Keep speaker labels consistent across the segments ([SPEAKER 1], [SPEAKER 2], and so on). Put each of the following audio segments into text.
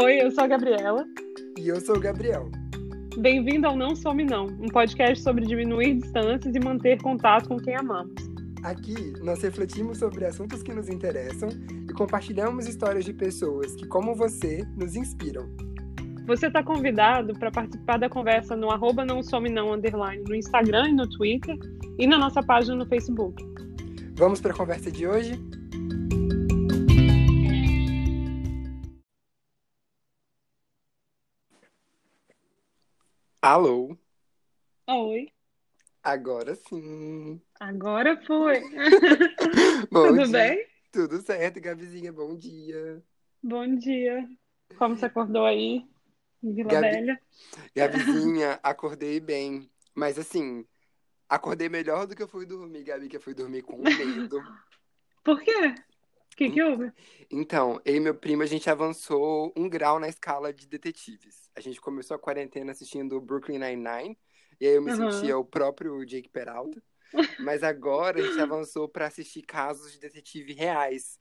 [SPEAKER 1] Oi, eu sou a Gabriela.
[SPEAKER 2] E eu sou o Gabriel.
[SPEAKER 1] Bem-vindo ao Não Some Não, um podcast sobre diminuir distâncias e manter contato com quem amamos.
[SPEAKER 2] Aqui nós refletimos sobre assuntos que nos interessam e compartilhamos histórias de pessoas que, como você, nos inspiram.
[SPEAKER 1] Você está convidado para participar da conversa no arroba não some não underline no Instagram e no Twitter e na nossa página no Facebook.
[SPEAKER 2] Vamos para a conversa de hoje? Alô?
[SPEAKER 1] Oi.
[SPEAKER 2] Agora sim.
[SPEAKER 1] Agora foi. Tudo
[SPEAKER 2] dia.
[SPEAKER 1] bem?
[SPEAKER 2] Tudo certo, Gabizinha. Bom dia.
[SPEAKER 1] Bom dia. Como você acordou aí? Em Vila
[SPEAKER 2] Gabi-
[SPEAKER 1] Velha?
[SPEAKER 2] Gabizinha, acordei bem. Mas assim, acordei melhor do que eu fui dormir, Gabi, que eu fui dormir com medo.
[SPEAKER 1] Por quê? O que, que houve?
[SPEAKER 2] Então, eu e meu primo, a gente avançou um grau na escala de detetives. A gente começou a quarentena assistindo Brooklyn Nine-Nine, e aí eu me
[SPEAKER 1] Aham.
[SPEAKER 2] sentia o próprio Jake Peralta. Mas agora a gente avançou pra assistir casos de detetive reais.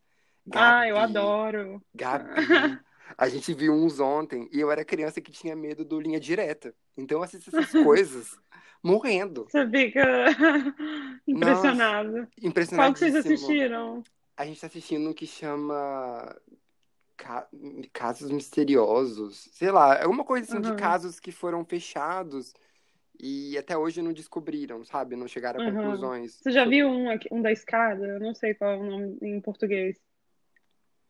[SPEAKER 1] Ah, eu
[SPEAKER 2] Gabi,
[SPEAKER 1] adoro.
[SPEAKER 2] Gabi. A gente viu uns ontem, e eu era criança que tinha medo do linha direta. Então eu assisto essas coisas morrendo.
[SPEAKER 1] Você fica impressionado. Qual que vocês assistiram?
[SPEAKER 2] A gente tá assistindo um que chama Ca- Casos Misteriosos. Sei lá, é uma coisa assim
[SPEAKER 1] Aham.
[SPEAKER 2] de casos que foram fechados e até hoje não descobriram, sabe? Não chegaram a
[SPEAKER 1] Aham.
[SPEAKER 2] conclusões.
[SPEAKER 1] Você já viu um, aqui- um da escada? Eu não sei qual é o nome em português.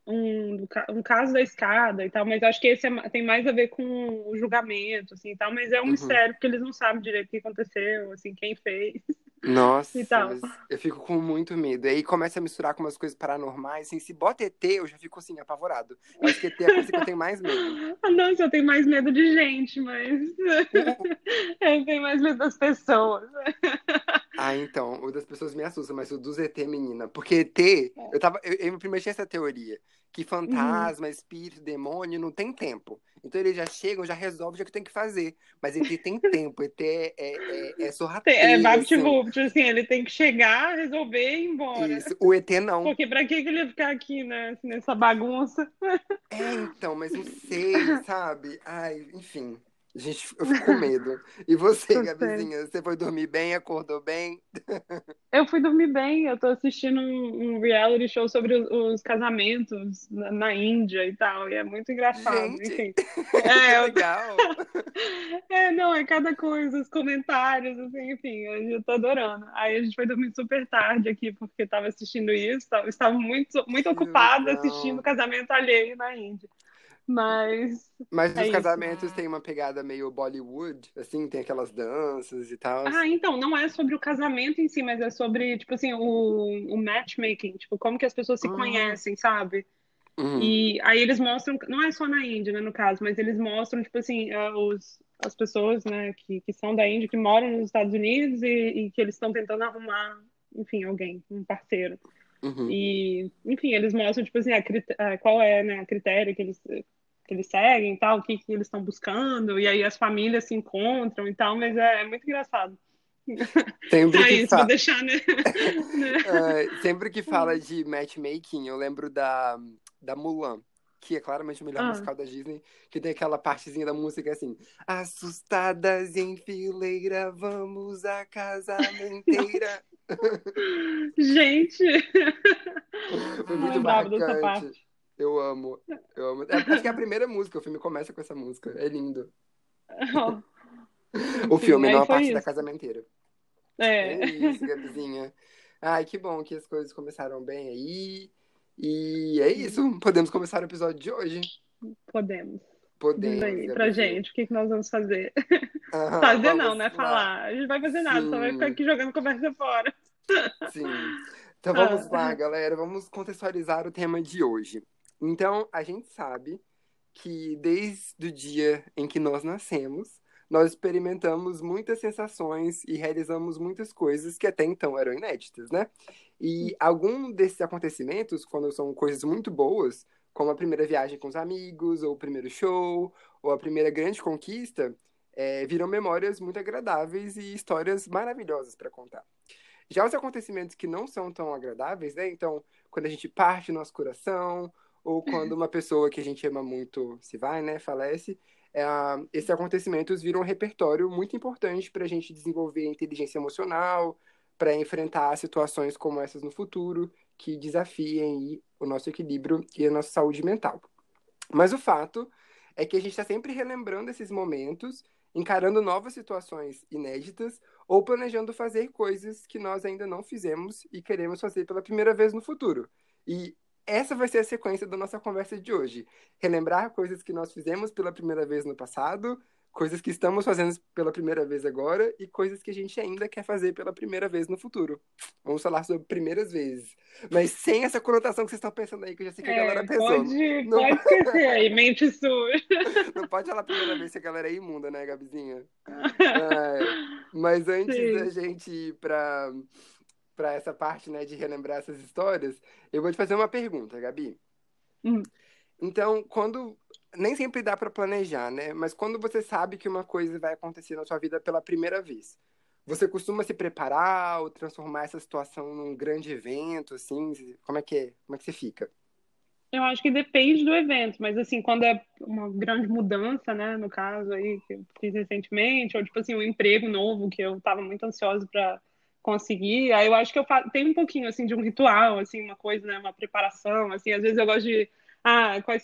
[SPEAKER 1] Um, um caso da escada e tal, mas acho que esse é tem mais a ver com o julgamento, assim, e tal, mas é um
[SPEAKER 2] Uhum.
[SPEAKER 1] mistério, porque eles não sabem direito o que aconteceu, assim, quem fez.
[SPEAKER 2] Nossa,
[SPEAKER 1] E
[SPEAKER 2] mas eu fico com muito medo. Aí começa a misturar com umas coisas paranormais. Assim, se bota ET, eu já fico assim, apavorado. Eu acho que ET é a coisa que eu tenho mais medo.
[SPEAKER 1] Ah, Nossa, eu tenho mais medo de gente, mas eu tenho mais medo das pessoas.
[SPEAKER 2] Ah, então, o das pessoas me assusta, mas o dos ET, menina. Porque ET, eu tava. Eu, eu primeiro tinha essa teoria. Que fantasma, espírito, demônio não tem tempo. Então eles já chegam, já resolvem o que tem que fazer. Mas ET tem tempo, ET é, é, é, é sorrateiro.
[SPEAKER 1] É
[SPEAKER 2] assim.
[SPEAKER 1] VaptVupt, assim, ele tem que chegar, resolver e ir embora.
[SPEAKER 2] Isso. O ET não.
[SPEAKER 1] Porque pra que ele ia ficar aqui, né, assim, nessa bagunça?
[SPEAKER 2] É, então, mas não sei, sabe? Ai, enfim. Gente, eu fico com medo. E você. Gabizinha, você foi dormir bem, acordou bem?
[SPEAKER 1] Eu fui dormir bem, eu tô assistindo um, um reality show sobre os, os casamentos na, na Índia e tal, e é muito engraçado,
[SPEAKER 2] Gente.
[SPEAKER 1] enfim. É,
[SPEAKER 2] legal.
[SPEAKER 1] é, não, é cada coisa, os comentários, assim, enfim, eu, tô adorando. Aí a gente foi dormir super tarde aqui, porque tava assistindo isso, tava, estava muito, muito ocupada assistindo o casamento alheio na Índia. Mas,
[SPEAKER 2] Mas
[SPEAKER 1] É
[SPEAKER 2] os
[SPEAKER 1] isso.
[SPEAKER 2] casamentos têm uma pegada meio Bollywood, assim, tem aquelas danças e tal.
[SPEAKER 1] ah, então, não é sobre o casamento em si, mas é sobre, tipo assim, o, o matchmaking, tipo, como que as pessoas se
[SPEAKER 2] Ah.
[SPEAKER 1] conhecem, sabe?
[SPEAKER 2] Uhum.
[SPEAKER 1] E aí eles mostram, não é só na Índia, né, no caso, mas eles mostram, tipo assim, ah, os, as pessoas, né, que, que são da Índia, que moram nos Estados Unidos e, e que eles estão tentando arrumar, enfim, alguém, um parceiro.
[SPEAKER 2] Uhum.
[SPEAKER 1] E, enfim, eles mostram, tipo assim, a qual é, né, a critério que eles, que eles seguem e tal, o que, que eles estão buscando, e aí as famílias se encontram e tal, mas é, é muito engraçado.
[SPEAKER 2] Sempre,
[SPEAKER 1] É
[SPEAKER 2] que
[SPEAKER 1] isso,
[SPEAKER 2] fa-
[SPEAKER 1] vou deixar, né?
[SPEAKER 2] Ah, sempre que fala de matchmaking, eu lembro da, da Mulan, que é claramente o melhor
[SPEAKER 1] Ah.
[SPEAKER 2] musical da Disney, que tem aquela partezinha da música assim: Assustadas em fileira, vamos à casamenteira.
[SPEAKER 1] Gente,
[SPEAKER 2] Foi muito
[SPEAKER 1] dessa
[SPEAKER 2] marcante.
[SPEAKER 1] parte.
[SPEAKER 2] Eu amo, eu amo. É, acho que é a primeira música, o filme começa com essa música. É lindo. O
[SPEAKER 1] Enfim,
[SPEAKER 2] filme, não a
[SPEAKER 1] foi
[SPEAKER 2] parte da
[SPEAKER 1] isso.
[SPEAKER 2] casamenteira.
[SPEAKER 1] É.
[SPEAKER 2] É isso, Gabizinha. Ai, que bom que as coisas começaram bem aí. E é isso. Podemos começar o episódio de hoje.
[SPEAKER 1] Podemos.
[SPEAKER 2] Podemos.
[SPEAKER 1] Diz aí pra gente o que, que nós vamos fazer.
[SPEAKER 2] Aham,
[SPEAKER 1] Fazer
[SPEAKER 2] vamos
[SPEAKER 1] não, né?
[SPEAKER 2] lá.
[SPEAKER 1] Falar. A gente vai fazer nada, só vai
[SPEAKER 2] Sim.
[SPEAKER 1] ficar aqui jogando conversa fora.
[SPEAKER 2] Sim. Então vamos
[SPEAKER 1] Ah.
[SPEAKER 2] lá, galera. Vamos contextualizar o tema de hoje. Então, a gente sabe que desde o dia em que nós nascemos, nós experimentamos muitas sensações e realizamos muitas coisas que até então eram inéditas, né? E algum desses acontecimentos, quando são coisas muito boas, como a primeira viagem com os amigos, ou o primeiro show, ou a primeira grande conquista, é, viram memórias muito agradáveis e histórias maravilhosas para contar. Já os acontecimentos que não são tão agradáveis, né? Então, quando a gente parte nosso coração, ou quando uma pessoa que a gente ama muito se vai, né, falece, é, esses acontecimentos viram um repertório muito importante para a gente desenvolver inteligência emocional, para enfrentar situações como essas no futuro, que desafiem o nosso equilíbrio e a nossa saúde mental. Mas o fato é que a gente está sempre relembrando esses momentos, encarando novas situações inéditas ou planejando fazer coisas que nós ainda não fizemos e queremos fazer pela primeira vez no futuro. E essa vai ser a sequência da nossa conversa de hoje. Relembrar coisas que nós fizemos pela primeira vez no passado, coisas que estamos fazendo pela primeira vez agora e coisas que a gente ainda quer fazer pela primeira vez no futuro. Vamos falar sobre primeiras vezes. Mas sem essa conotação que vocês estão pensando aí, que eu já sei que a é, galera pensou.
[SPEAKER 1] Pode, não... pode esquecer aí, mente sua.
[SPEAKER 2] Não pode falar a primeira vez que a galera é imunda, né, Gabizinha? É, mas antes Sim. da gente ir pra, pra essa parte, né, de relembrar essas histórias, eu vou te fazer uma pergunta, Gabi. Hum. Então, quando nem sempre dá para planejar, né? Mas quando você sabe que uma coisa vai acontecer na sua vida pela primeira vez, você costuma se preparar ou transformar essa situação num grande evento, assim? Como é que é? Como é que você fica?
[SPEAKER 1] Eu acho que depende do evento, mas assim, quando é uma grande mudança, né, no caso aí que eu fiz recentemente, ou tipo assim, um emprego novo que eu estava muito ansiosa para conseguir, aí eu acho que eu tenho um pouquinho assim de um ritual, assim, uma coisa, né, uma preparação, assim, às vezes eu gosto de ah, quais,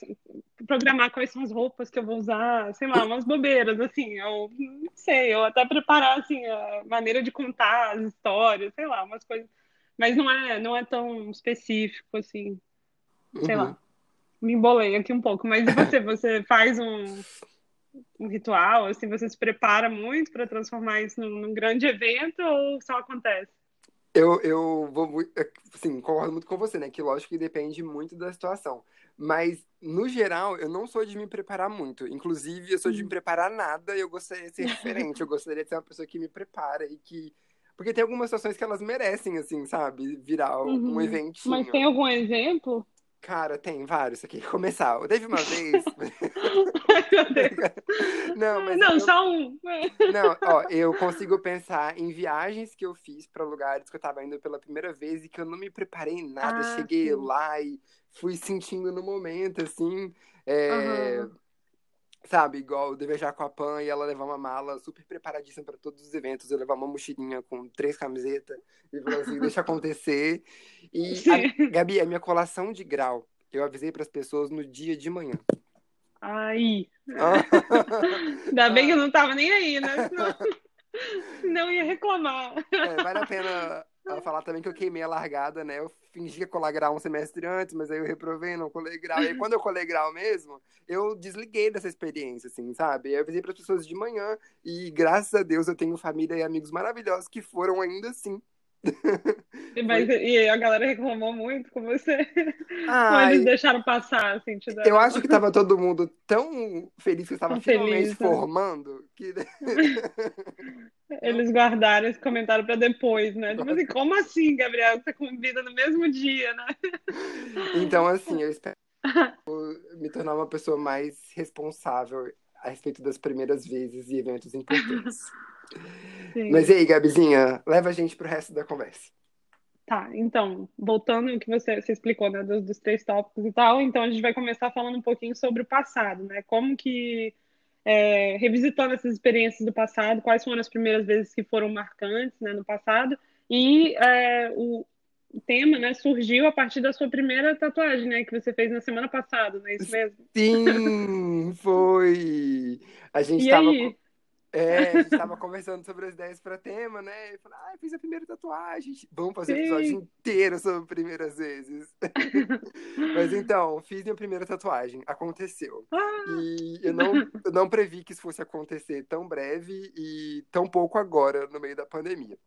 [SPEAKER 1] programar quais são as roupas que eu vou usar, sei lá, umas bobeiras, assim, eu não sei, eu até preparar, assim, a maneira de contar as histórias, sei lá, umas coisas, mas não é, não é tão específico, assim, sei uhum. lá, me embolei aqui um pouco, mas e você, você faz um, um ritual, assim, você se prepara muito para transformar isso num, num grande evento ou só acontece?
[SPEAKER 2] Eu, eu vou assim, concordo muito com você, né? Que lógico que depende muito da situação. Mas, no geral, eu não sou de me preparar muito. Inclusive, eu sou de me uhum. preparar nada e eu gostaria de ser diferente. eu gostaria de ser uma pessoa que me prepara e que. Porque tem algumas situações que elas merecem, assim, sabe? Virar um uhum. eventinho.
[SPEAKER 1] Mas tem algum exemplo?
[SPEAKER 2] Cara, tem vários aqui. Começar. Teve uma vez.
[SPEAKER 1] Ai, meu Deus. Não, mas. Não, eu... só um.
[SPEAKER 2] Não, ó, eu consigo pensar em viagens que eu fiz para lugares que eu tava indo pela primeira vez e que eu não me preparei em nada. Ah, Cheguei sim. lá e fui sentindo no momento, assim. É, uhum. Sabe, igual devejar com a Pan e ela levar uma mala super preparadíssima para todos os eventos. Eu levar uma mochilinha com três camisetas e falar assim, deixa acontecer. E, a, Gabi, a minha colação de grau, eu avisei para as pessoas no dia de manhã.
[SPEAKER 1] Ai. Ainda bem que eu não tava nem aí, né? Senão, não ia reclamar.
[SPEAKER 2] É, vale a pena falar também que eu queimei a largada, né? Eu fingia colar grau um semestre antes, mas aí eu reprovei, não colei grau. E aí, quando eu colei grau mesmo, eu desliguei dessa experiência, assim, sabe? Eu avisei para as pessoas de manhã e, graças a Deus, eu tenho família e amigos maravilhosos que foram ainda assim
[SPEAKER 1] mas, e a galera reclamou muito com você. Ai, eles deixaram passar, assim, te
[SPEAKER 2] Eu acho que tava todo mundo tão feliz que estava finalmente feliz, né? formando que.
[SPEAKER 1] eles guardaram esse comentário para depois, né? Tipo assim, como assim, Gabriel? Você convida no mesmo dia, né?
[SPEAKER 2] Então, assim, eu espero me tornar uma pessoa mais responsável a respeito das primeiras vezes e eventos importantes. Sim. Mas e aí, Gabizinha, leva a gente pro resto da conversa.
[SPEAKER 1] Tá, então, voltando ao que você, você explicou, né, dos, dos, três tópicos e tal, então a gente vai começar falando um pouquinho sobre o passado, né, como que, é, revisitando essas experiências do passado, quais foram as primeiras vezes que foram marcantes, né, no passado, e é, o, tema, né, surgiu a partir da sua primeira tatuagem, né, que você fez na semana passada, não é isso mesmo?
[SPEAKER 2] Sim, foi! A gente e tava... Aí? É, a gente tava conversando sobre as ideias para tema, né? E falei, ah, fiz a primeira tatuagem. Vamos fazer o episódio inteiro sobre primeiras vezes. Mas então, fiz minha primeira tatuagem. Aconteceu. Ah. E eu não, eu não previ que isso fosse acontecer tão breve e tão pouco agora, no meio da pandemia.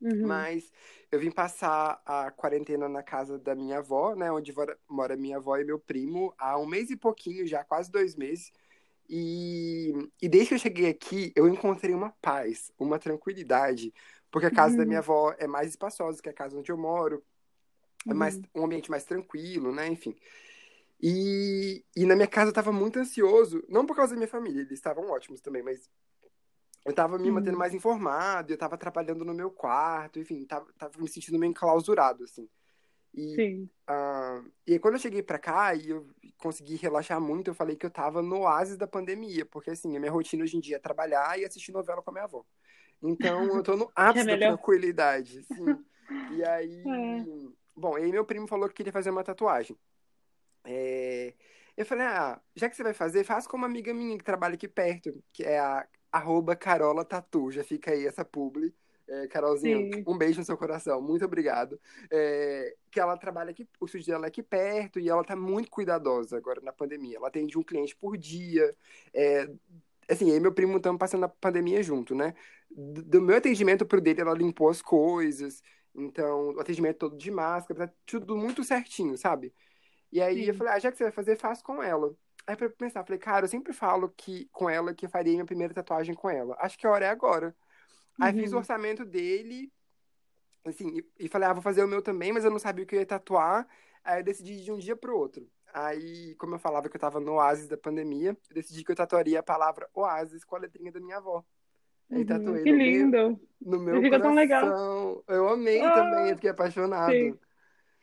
[SPEAKER 2] Uhum. Mas eu vim passar a quarentena na casa da minha avó, né? Onde mora minha avó e meu primo, há um mês e pouquinho, já quase dois meses. E, e desde que eu cheguei aqui, eu encontrei uma paz, uma tranquilidade, porque a casa uhum. da minha avó é mais espaçosa que a casa onde eu moro, é mais, uhum. um ambiente mais tranquilo, né? Enfim. E, e na minha casa eu tava muito ansioso, não por causa da minha família, eles estavam ótimos também, mas eu tava me mantendo uhum. mais informado, eu tava trabalhando no meu quarto, enfim, tava, tava me sentindo meio enclausurado, assim. E. Uh, e quando eu cheguei pra cá e eu consegui relaxar muito, eu falei que eu tava no oásis da pandemia, porque assim, a minha rotina hoje em dia é trabalhar e assistir novela com a minha avó. Então, eu tô no ápice é da tranquilidade, sim. E aí, é. bom, aí meu primo falou que queria fazer uma tatuagem. É... Eu falei, ah, já que você vai fazer, faz com uma amiga minha que trabalha aqui perto, que é a arroba Carola Tatu, já fica aí essa publi. É, Carolzinha, Sim. um beijo no seu coração, muito obrigado. É, que ela trabalha aqui, o estúdio dela é aqui perto e ela tá muito cuidadosa agora na pandemia. Ela atende um cliente por dia. É, assim, eu e meu primo estamos passando a pandemia junto, né? Do meu atendimento pro dele, ela limpou as coisas. Então, o atendimento todo de máscara, tá tudo muito certinho, sabe? E aí Sim. eu falei, ah, já que você vai fazer, faz com ela. Aí pra pensar, falei, cara, eu sempre falo que com ela que eu faria minha primeira tatuagem com ela. Acho que a hora é agora. Aí fiz o uhum. orçamento dele, assim, e, e, falei, ah, vou fazer o meu também, mas eu não sabia o que eu ia tatuar. Aí eu decidi de um dia pro outro. Aí, como eu falava que eu tava no oásis da pandemia, eu decidi que eu tatuaria a palavra oásis com a letrinha da minha avó.
[SPEAKER 1] Aí uhum, tatuei que no lindo! Meu,
[SPEAKER 2] no meu Fica coração. tão legal. Eu amei ah, também, eu fiquei apaixonado. Sim.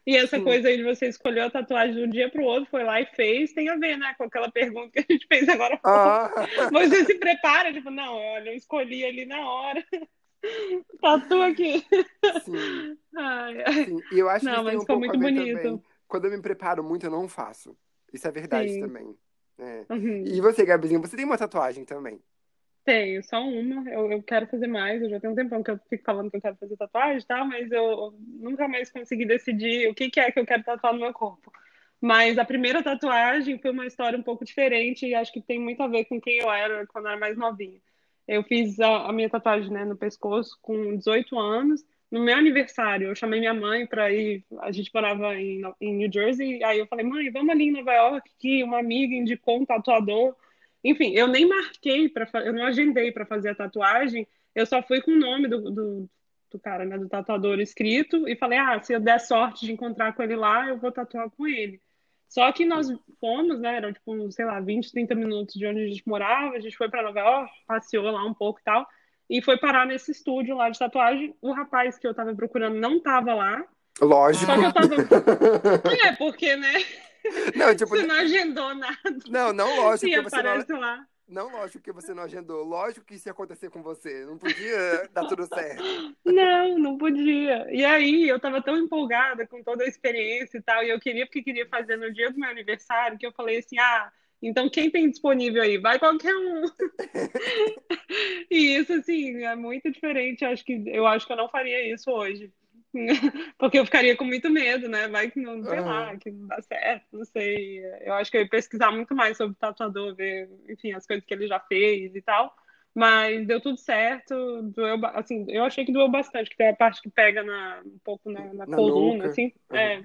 [SPEAKER 1] E essa Sim. coisa aí de você escolher a tatuagem de um dia para o outro, foi lá e fez, tem a ver, né, com aquela pergunta que a gente fez agora. Ah. Você se prepara, tipo, não, olha, eu escolhi ali na hora. Tatua aqui.
[SPEAKER 2] Sim. Ai, ai. Sim. E eu acho não, que ficou um muito bonito. Também. Quando eu me preparo muito, eu não faço. Isso é verdade Sim. também. É. Uhum. E você, Gabizinha, você tem uma tatuagem também?
[SPEAKER 1] Tenho, só uma. Eu, eu quero fazer mais. Eu já tenho um tempão que eu fico falando que eu quero fazer tatuagem tal, mas eu nunca mais consegui decidir o que, que é que eu quero tatuar no meu corpo. Mas a primeira tatuagem foi uma história um pouco diferente e acho que tem muito a ver com quem eu era quando eu era mais novinha. Eu fiz a, a minha tatuagem né, no pescoço com 18 anos. No meu aniversário, eu chamei minha mãe para ir. A gente morava em, em New Jersey. Aí eu falei, mãe, vamos ali em Nova York, que uma amiga indicou um tatuador enfim, eu nem marquei para eu não agendei para fazer a tatuagem, eu só fui com o nome do, do, do, cara, né, do tatuador escrito e falei: "Ah, se eu der sorte de encontrar com ele lá, eu vou tatuar com ele". Só que nós fomos, né, era tipo, sei lá, 20, 30 minutos de onde a gente morava, a gente foi para Nova York, passeou lá um pouco e tal, e foi parar nesse estúdio lá de tatuagem. O rapaz que eu tava procurando não tava lá.
[SPEAKER 2] Lógico.
[SPEAKER 1] Só que eu tava. é, porque, né? Não, tipo, você não agendou nada.
[SPEAKER 2] Não, não lógico.
[SPEAKER 1] Aparece
[SPEAKER 2] não...
[SPEAKER 1] lá.
[SPEAKER 2] Não, lógico que você não agendou. Lógico que isso ia acontecer com você. Não podia dar tudo certo.
[SPEAKER 1] Não, não podia. E aí, eu tava tão empolgada com toda a experiência e tal, e eu queria, porque queria fazer no dia do meu aniversário, que eu falei assim, ah, então quem tem disponível aí? Vai qualquer um. e isso, assim, é muito diferente. Eu acho que, eu acho que eu não faria isso hoje. Porque eu ficaria com muito medo, né? Vai que não, sei uhum. lá, que não dá certo, não sei. Eu acho que eu ia pesquisar muito mais sobre o tatuador, ver, enfim, as coisas que ele já fez e tal. Mas deu tudo certo, doeu, assim, eu achei que doeu bastante, que tem a parte que pega na, um pouco na, na, na coluna, nuca. assim. Uhum. É.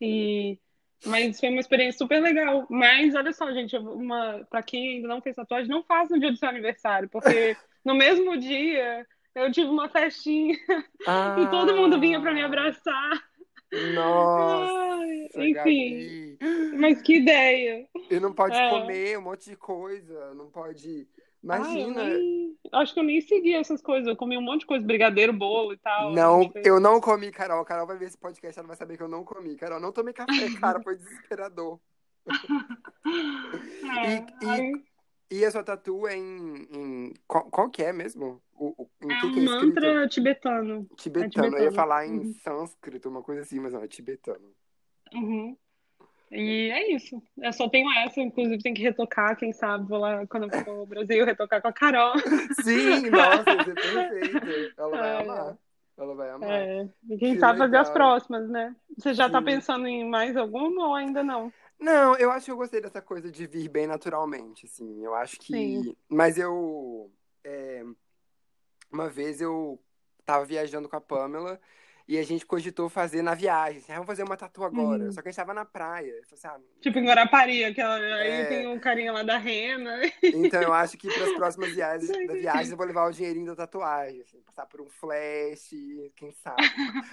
[SPEAKER 1] E, mas foi uma experiência super legal. Mas olha só, gente, uma, pra quem ainda não fez tatuagem, não faça no dia do seu aniversário, porque no mesmo dia eu tive uma festinha ah, e todo mundo vinha para me abraçar.
[SPEAKER 2] Nossa!
[SPEAKER 1] enfim, Gabi. mas que ideia!
[SPEAKER 2] E não pode é. comer um monte de coisa, não pode. Imagina.
[SPEAKER 1] Ai, nem... Acho que eu nem segui essas coisas. Eu comi um monte de coisa, brigadeiro, bolo e tal.
[SPEAKER 2] Não, eu não comi, Carol. Carol vai ver esse podcast, ela vai saber que eu não comi. Carol, não tomei café, cara, foi desesperador. é, e, aí... e, a sua tatu é em. em... Qual, qual, que é mesmo? O, o,
[SPEAKER 1] é que um que é mantra tibetano.
[SPEAKER 2] Tibetano. É tibetano. Eu ia falar em uhum. sânscrito, uma coisa assim, mas não, é tibetano.
[SPEAKER 1] Uhum. E é isso. Eu só tenho essa, inclusive tem que retocar, quem sabe, vou lá quando eu for ao Brasil retocar com a Carol.
[SPEAKER 2] Sim, nossa, isso é perfeito. Ela vai é. amar. Ela vai amar.
[SPEAKER 1] É. E quem que sabe legal. fazer as próximas, né? Você já tá Sim. tá pensando em mais alguma ou ainda não?
[SPEAKER 2] Não, eu acho que eu gostei dessa coisa de vir bem naturalmente, assim. Eu acho que. Sim. Mas eu. É uma vez eu tava viajando com a Pamela e a gente cogitou fazer na viagem. Assim, ah, vamos fazer uma tatu agora. Uhum. Só que a gente tava na praia. Assim, ah,
[SPEAKER 1] tipo em Guarapari, aquela... É... aí tem um carinha lá da rena.
[SPEAKER 2] Então eu acho que para as próximas viagens da viagem eu vou levar o dinheirinho da tatuagem. Assim, passar por um flash, quem sabe.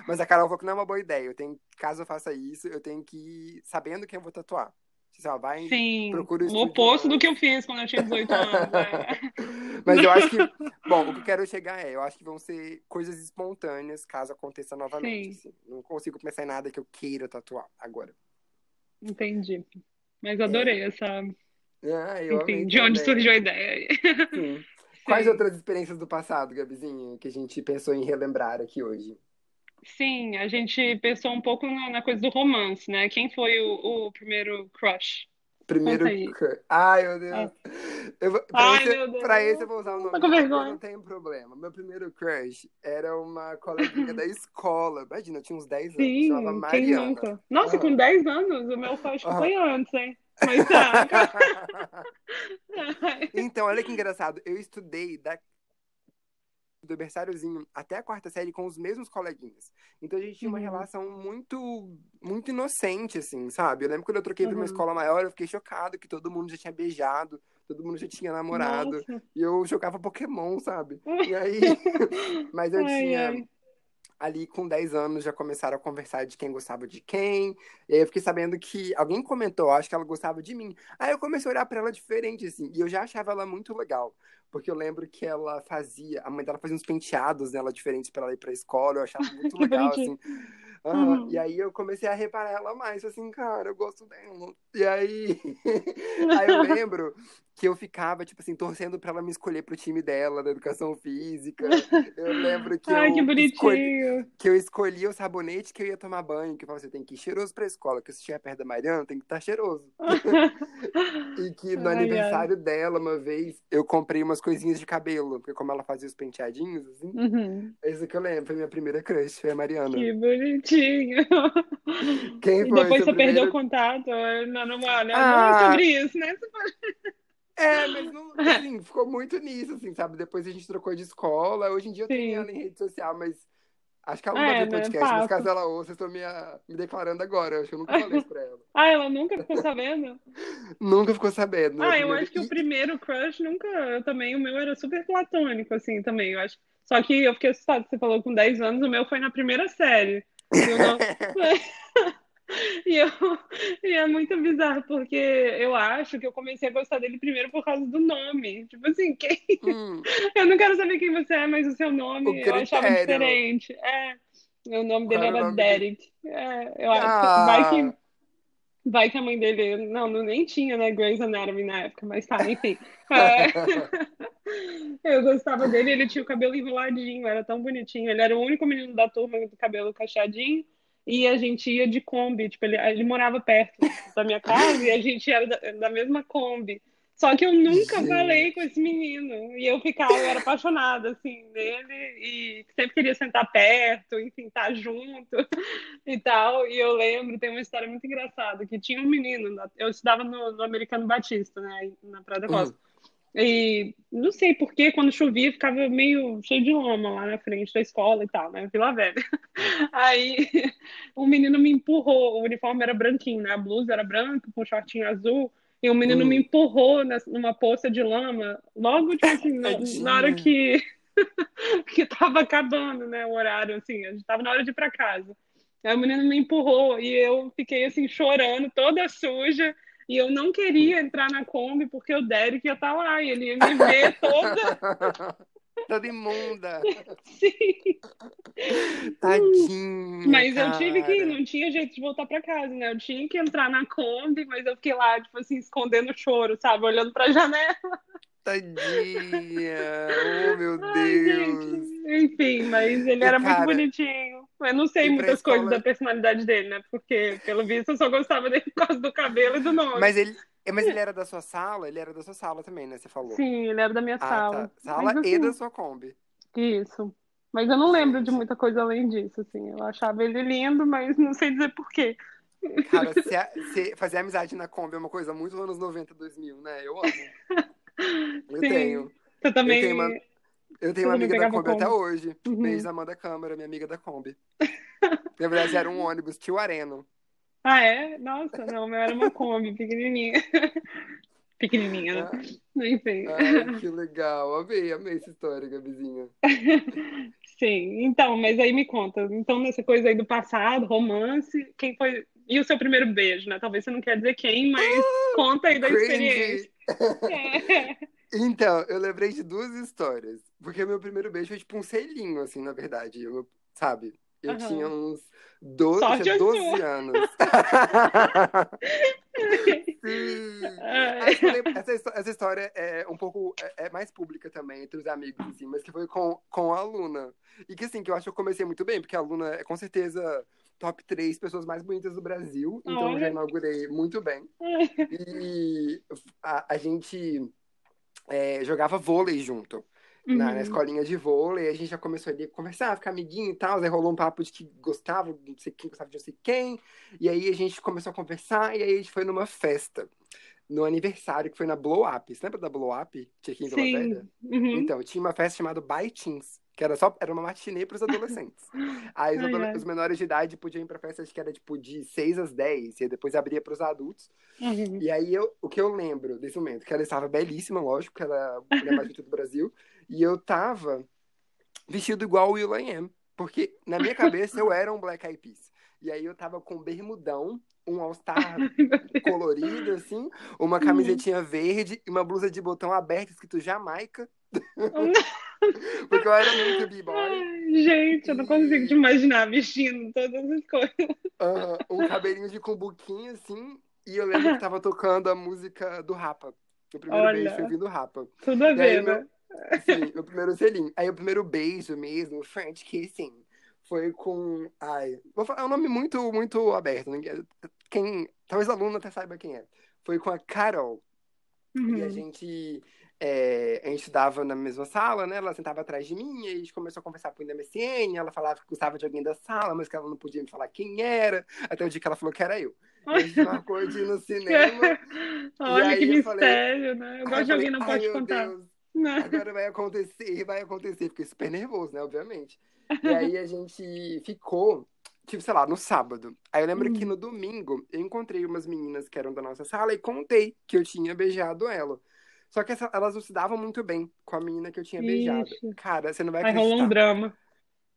[SPEAKER 2] Mas a Carol falou que não é uma boa ideia. Eu tenho, caso eu faça isso, eu tenho que ir sabendo quem eu vou tatuar. Assim, vai,
[SPEAKER 1] Sim, o oposto do que eu fiz quando eu tinha 18 anos. Né?
[SPEAKER 2] Mas eu acho que, bom, o que eu quero chegar é, eu acho que vão ser coisas espontâneas caso aconteça novamente. Assim. Não consigo pensar em nada que eu queira tatuar agora.
[SPEAKER 1] Entendi. Mas adorei essa.
[SPEAKER 2] Ah,
[SPEAKER 1] Enfim, de onde
[SPEAKER 2] também.
[SPEAKER 1] surgiu a ideia.
[SPEAKER 2] Sim. Quais
[SPEAKER 1] Sim.
[SPEAKER 2] outras experiências do passado, Gabizinha, que a gente pensou em relembrar aqui hoje?
[SPEAKER 1] Sim, a gente pensou um pouco na, na coisa do romance, né? Quem foi o, o primeiro crush?
[SPEAKER 2] Primeiro. Ai, meu Deus.
[SPEAKER 1] Ah.
[SPEAKER 2] Eu pra,
[SPEAKER 1] Ai,
[SPEAKER 2] esse,
[SPEAKER 1] meu Deus.
[SPEAKER 2] pra esse eu vou usar o nome
[SPEAKER 1] vergonha.
[SPEAKER 2] não tem problema. Meu primeiro crush era uma coleguinha da escola. Imagina, eu tinha uns 10 anos. Chamava
[SPEAKER 1] Sim, quem nunca? Nossa,
[SPEAKER 2] Aham.
[SPEAKER 1] com 10 anos, o meu acho que
[SPEAKER 2] Aham.
[SPEAKER 1] foi antes, hein? Mas tá.
[SPEAKER 2] então, olha que engraçado. Eu estudei da... do berçáriozinho até a quarta série com os mesmos coleguinhas. Então a gente tinha uma
[SPEAKER 1] Uhum.
[SPEAKER 2] relação muito, muito inocente, assim, sabe? Eu lembro quando eu troquei pra uma
[SPEAKER 1] Uhum.
[SPEAKER 2] escola maior, eu fiquei chocado que todo mundo já tinha beijado, todo mundo já tinha namorado.
[SPEAKER 1] Nossa.
[SPEAKER 2] E eu jogava Pokémon, sabe? E aí. Mas eu
[SPEAKER 1] Ai,
[SPEAKER 2] tinha.
[SPEAKER 1] ai.
[SPEAKER 2] Ali com 10 anos já começaram a conversar de quem gostava de quem. E aí eu fiquei sabendo que alguém comentou, acho que ela gostava de mim. Aí eu comecei a olhar pra ela diferente, assim. E eu já achava ela muito legal. Porque eu lembro que ela fazia. A mãe dela fazia uns penteados nela diferentes pra ela ir pra escola. Eu achava muito legal, assim.
[SPEAKER 1] Uhum.
[SPEAKER 2] E aí eu comecei a reparar ela mais, assim, cara, eu gosto dela. E aí. aí eu lembro que eu ficava, tipo assim, torcendo pra ela me escolher pro time dela, da educação física. Eu lembro que
[SPEAKER 1] Ai,
[SPEAKER 2] eu
[SPEAKER 1] que
[SPEAKER 2] escolhi, que eu escolhia o sabonete que eu ia tomar banho, que eu falava, você tem que ir cheiroso pra escola, que se estiver perto da Mariana, tem que estar cheiroso. E que no
[SPEAKER 1] Ai, ai.
[SPEAKER 2] aniversário dela, uma vez, eu comprei umas coisinhas de cabelo, porque como ela fazia os penteadinhos, assim,
[SPEAKER 1] Uhum.
[SPEAKER 2] isso que eu lembro, foi minha primeira crush, foi a Mariana.
[SPEAKER 1] Que bonitinho.
[SPEAKER 2] Quem
[SPEAKER 1] E
[SPEAKER 2] foi
[SPEAKER 1] depois você perdeu
[SPEAKER 2] primeiro-
[SPEAKER 1] o contato. Não, não, olha, não
[SPEAKER 2] Ah.
[SPEAKER 1] é sobre isso, né?
[SPEAKER 2] É, mas não, assim, ficou muito nisso, assim, sabe? Depois a gente trocou de escola, hoje em dia eu tenho
[SPEAKER 1] Sim.
[SPEAKER 2] ela em rede social, mas acho que ela não
[SPEAKER 1] É,
[SPEAKER 2] vai ver
[SPEAKER 1] né?
[SPEAKER 2] podcast, mas caso ela ouça, eu estou me, ah, me declarando agora, eu acho que eu nunca falei isso pra ela.
[SPEAKER 1] Ah, ela nunca ficou sabendo?
[SPEAKER 2] Nunca ficou sabendo.
[SPEAKER 1] Ah, eu acho que
[SPEAKER 2] E-
[SPEAKER 1] o primeiro crush nunca. Eu também, o meu era super platônico, assim, também. Eu acho. Só que eu fiquei assustada, você falou com 10 anos, o meu foi na primeira série. Eu não- E, eu, e é muito bizarro, porque eu acho que eu comecei a gostar dele primeiro por causa do nome. Tipo assim, quem...
[SPEAKER 2] Hum,
[SPEAKER 1] eu não quero saber quem você é, mas o seu nome
[SPEAKER 2] O
[SPEAKER 1] eu achava diferente. É, o nome dele
[SPEAKER 2] Qual era o
[SPEAKER 1] era
[SPEAKER 2] nome?
[SPEAKER 1] Derek. É, eu acho.
[SPEAKER 2] Ah.
[SPEAKER 1] Vai que, vai que a mãe dele. Não, não nem tinha, né, Grey's Anatomy na época, mas tá, enfim. É. Eu gostava dele, ele tinha o cabelo enroladinho, era tão bonitinho. Ele era o único menino da turma do cabelo cacheadinho. E a gente ia de Kombi, tipo, ele, ele morava perto da minha casa e a gente era da, da mesma Kombi. Só que eu nunca
[SPEAKER 2] Gente.
[SPEAKER 1] falei com esse menino. E eu ficava, eu era apaixonada, assim, nele. E sempre queria sentar perto, enfim, estar junto e tal. E eu lembro, tem uma história muito engraçada, que tinha um menino, eu estudava no, no Americano Batista, né, na Praia da Costa. E não sei por que, quando chovia, ficava meio cheio de lama lá na frente da escola e tal, né? Vila Velha. Aí um menino me empurrou, o uniforme era branquinho, né? A blusa era branca, com shortinho azul. E o menino
[SPEAKER 2] Hum.
[SPEAKER 1] me empurrou numa poça de lama, logo, tipo assim, na, na hora que, que tava acabando, né? O horário, assim, a gente tava na hora de ir pra casa. Aí o menino me empurrou e eu fiquei, assim, chorando, toda suja. E eu não queria entrar na Kombi porque o Derek ia estar lá e ele ia me ver toda
[SPEAKER 2] Toda imunda.
[SPEAKER 1] assim.
[SPEAKER 2] Tadinha.
[SPEAKER 1] Mas eu tive que ir,
[SPEAKER 2] cara.
[SPEAKER 1] não tinha jeito de voltar pra casa, né? Eu tinha que entrar na Kombi, mas eu fiquei lá, tipo assim, escondendo o choro, sabe? Olhando pra janela.
[SPEAKER 2] Tadinha. Oh, meu
[SPEAKER 1] Ai,
[SPEAKER 2] Deus.
[SPEAKER 1] gente. Enfim, mas ele era muito
[SPEAKER 2] cara,
[SPEAKER 1] bonitinho. Eu não sei muitas
[SPEAKER 2] escola-
[SPEAKER 1] coisas da personalidade dele, né? Porque, pelo visto, eu só gostava dele por causa do cabelo e do nome.
[SPEAKER 2] Mas ele, mas ele era da sua sala? Ele era da sua sala também, né? Você falou.
[SPEAKER 1] Sim, ele era da minha
[SPEAKER 2] Ah,
[SPEAKER 1] sala.
[SPEAKER 2] tá. Sala
[SPEAKER 1] Mas,
[SPEAKER 2] e
[SPEAKER 1] assim,
[SPEAKER 2] da sua Kombi.
[SPEAKER 1] Isso. Mas eu não lembro de muita coisa além disso, assim. Eu achava ele lindo, mas não sei dizer por quê.
[SPEAKER 2] Cara, se a- se fazer amizade na Kombi é uma coisa muito anos 90, 2000, né? Eu amo. Eu
[SPEAKER 1] Sim.
[SPEAKER 2] tenho.
[SPEAKER 1] Você também.
[SPEAKER 2] Eu tenho uma, eu tenho uma amiga da
[SPEAKER 1] pegava
[SPEAKER 2] Kombi até
[SPEAKER 1] Kombi?
[SPEAKER 2] hoje.
[SPEAKER 1] Uhum.
[SPEAKER 2] Beijo Amanda Câmara, minha amiga da Kombi. Na verdade, era um ônibus, tio Areno.
[SPEAKER 1] Ah, é? Nossa, não, meu era uma Kombi, pequenininha. Pequenininha, né? Enfim.
[SPEAKER 2] Ai, que legal. Amei, amei essa história, Gabizinha.
[SPEAKER 1] Sim, então, mas aí me conta. Então, nessa coisa aí do passado, romance, quem foi. E o seu primeiro beijo, né? Talvez você não quer dizer quem, mas conta aí da experiência.
[SPEAKER 2] Cringe.
[SPEAKER 1] É.
[SPEAKER 2] Então, eu lembrei de duas histórias. Porque meu primeiro beijo foi tipo um selinho, assim, na verdade. Eu, sabe? Eu
[SPEAKER 1] Aham.
[SPEAKER 2] tinha uns 12,
[SPEAKER 1] Sorte
[SPEAKER 2] tinha
[SPEAKER 1] a
[SPEAKER 2] 12
[SPEAKER 1] sua.
[SPEAKER 2] anos. Sim. Essa, essa, história é um pouco é, é, mais pública também entre os amigos, assim, mas que foi com, com a Luna. E que assim, que eu acho que eu comecei muito bem, porque a Luna é com certeza top 3 pessoas mais bonitas do Brasil, então eu já inaugurei muito bem. E a, a gente é, jogava vôlei junto. Uhum. Na, na, uhum. escolinha de vôlei, a gente já começou ali a conversar, ficar amiguinho e tal, aí rolou um papo de que gostava, não sei quem gostava de não sei quem, e aí a gente começou a conversar, e aí a gente foi numa festa, no aniversário, que foi na Blow Up, você lembra da Blow Up? Tinha aqui em Vila Velha? Uhum. Então, tinha uma festa chamada Teens, que era só era uma matinê para os adolescentes. Aí os, ai, ai. os, menores de idade podiam ir para festas que era tipo de 6 às 10, e depois abria para os adultos. Uhum. E aí eu, o que eu lembro desse momento, que ela estava belíssima, lógico, que ela é a mais bonita do Brasil, e eu tava vestido igual o Will I Am, porque na minha cabeça eu era um Black Eyed Peas. E aí eu tava com bermudão, um All-Star colorido, assim, uma uhum. camisetinha verde e uma blusa de botão aberta escrito Jamaica. Porque eu era muito b-boy.
[SPEAKER 1] Gente, eu não consigo te imaginar vestindo todas as coisas.
[SPEAKER 2] Um cabelinho de cumbuquinho, assim. E eu lembro que tava tocando a música do Rapa. O primeiro Olha, beijo ouvindo Rapa.
[SPEAKER 1] Tudo a ver, né?
[SPEAKER 2] Meu, sim, meu primeiro selinho. Aí o primeiro beijo mesmo, French Kissing, foi com. Ai, vou falar, é um nome muito, muito aberto. Quem. Talvez a aluna até saiba quem é. Foi com a Carol. Uhum. E a gente é, a gente estudava na mesma sala, né? Ela sentava atrás de mim, e a gente começou a conversar por MSN. Ela falava que gostava de alguém da sala, mas que ela não podia me falar quem era. Até o dia que ela falou que era eu. E a gente marcou de ir no cinema.
[SPEAKER 1] Olha que mistério, falei, né? Eu gosto de alguém não pode contar. Deus.
[SPEAKER 2] Agora vai acontecer, vai acontecer. Fiquei super nervoso, né? Obviamente. E aí a gente ficou tipo, sei lá, no sábado. Aí eu lembro hum. que no domingo eu encontrei umas meninas que eram da nossa sala e contei que eu tinha beijado ela. Só que essa, elas não se davam muito bem com a menina que eu tinha Ixi. beijado. Cara, você não vai acreditar. Aí rolou
[SPEAKER 1] um drama.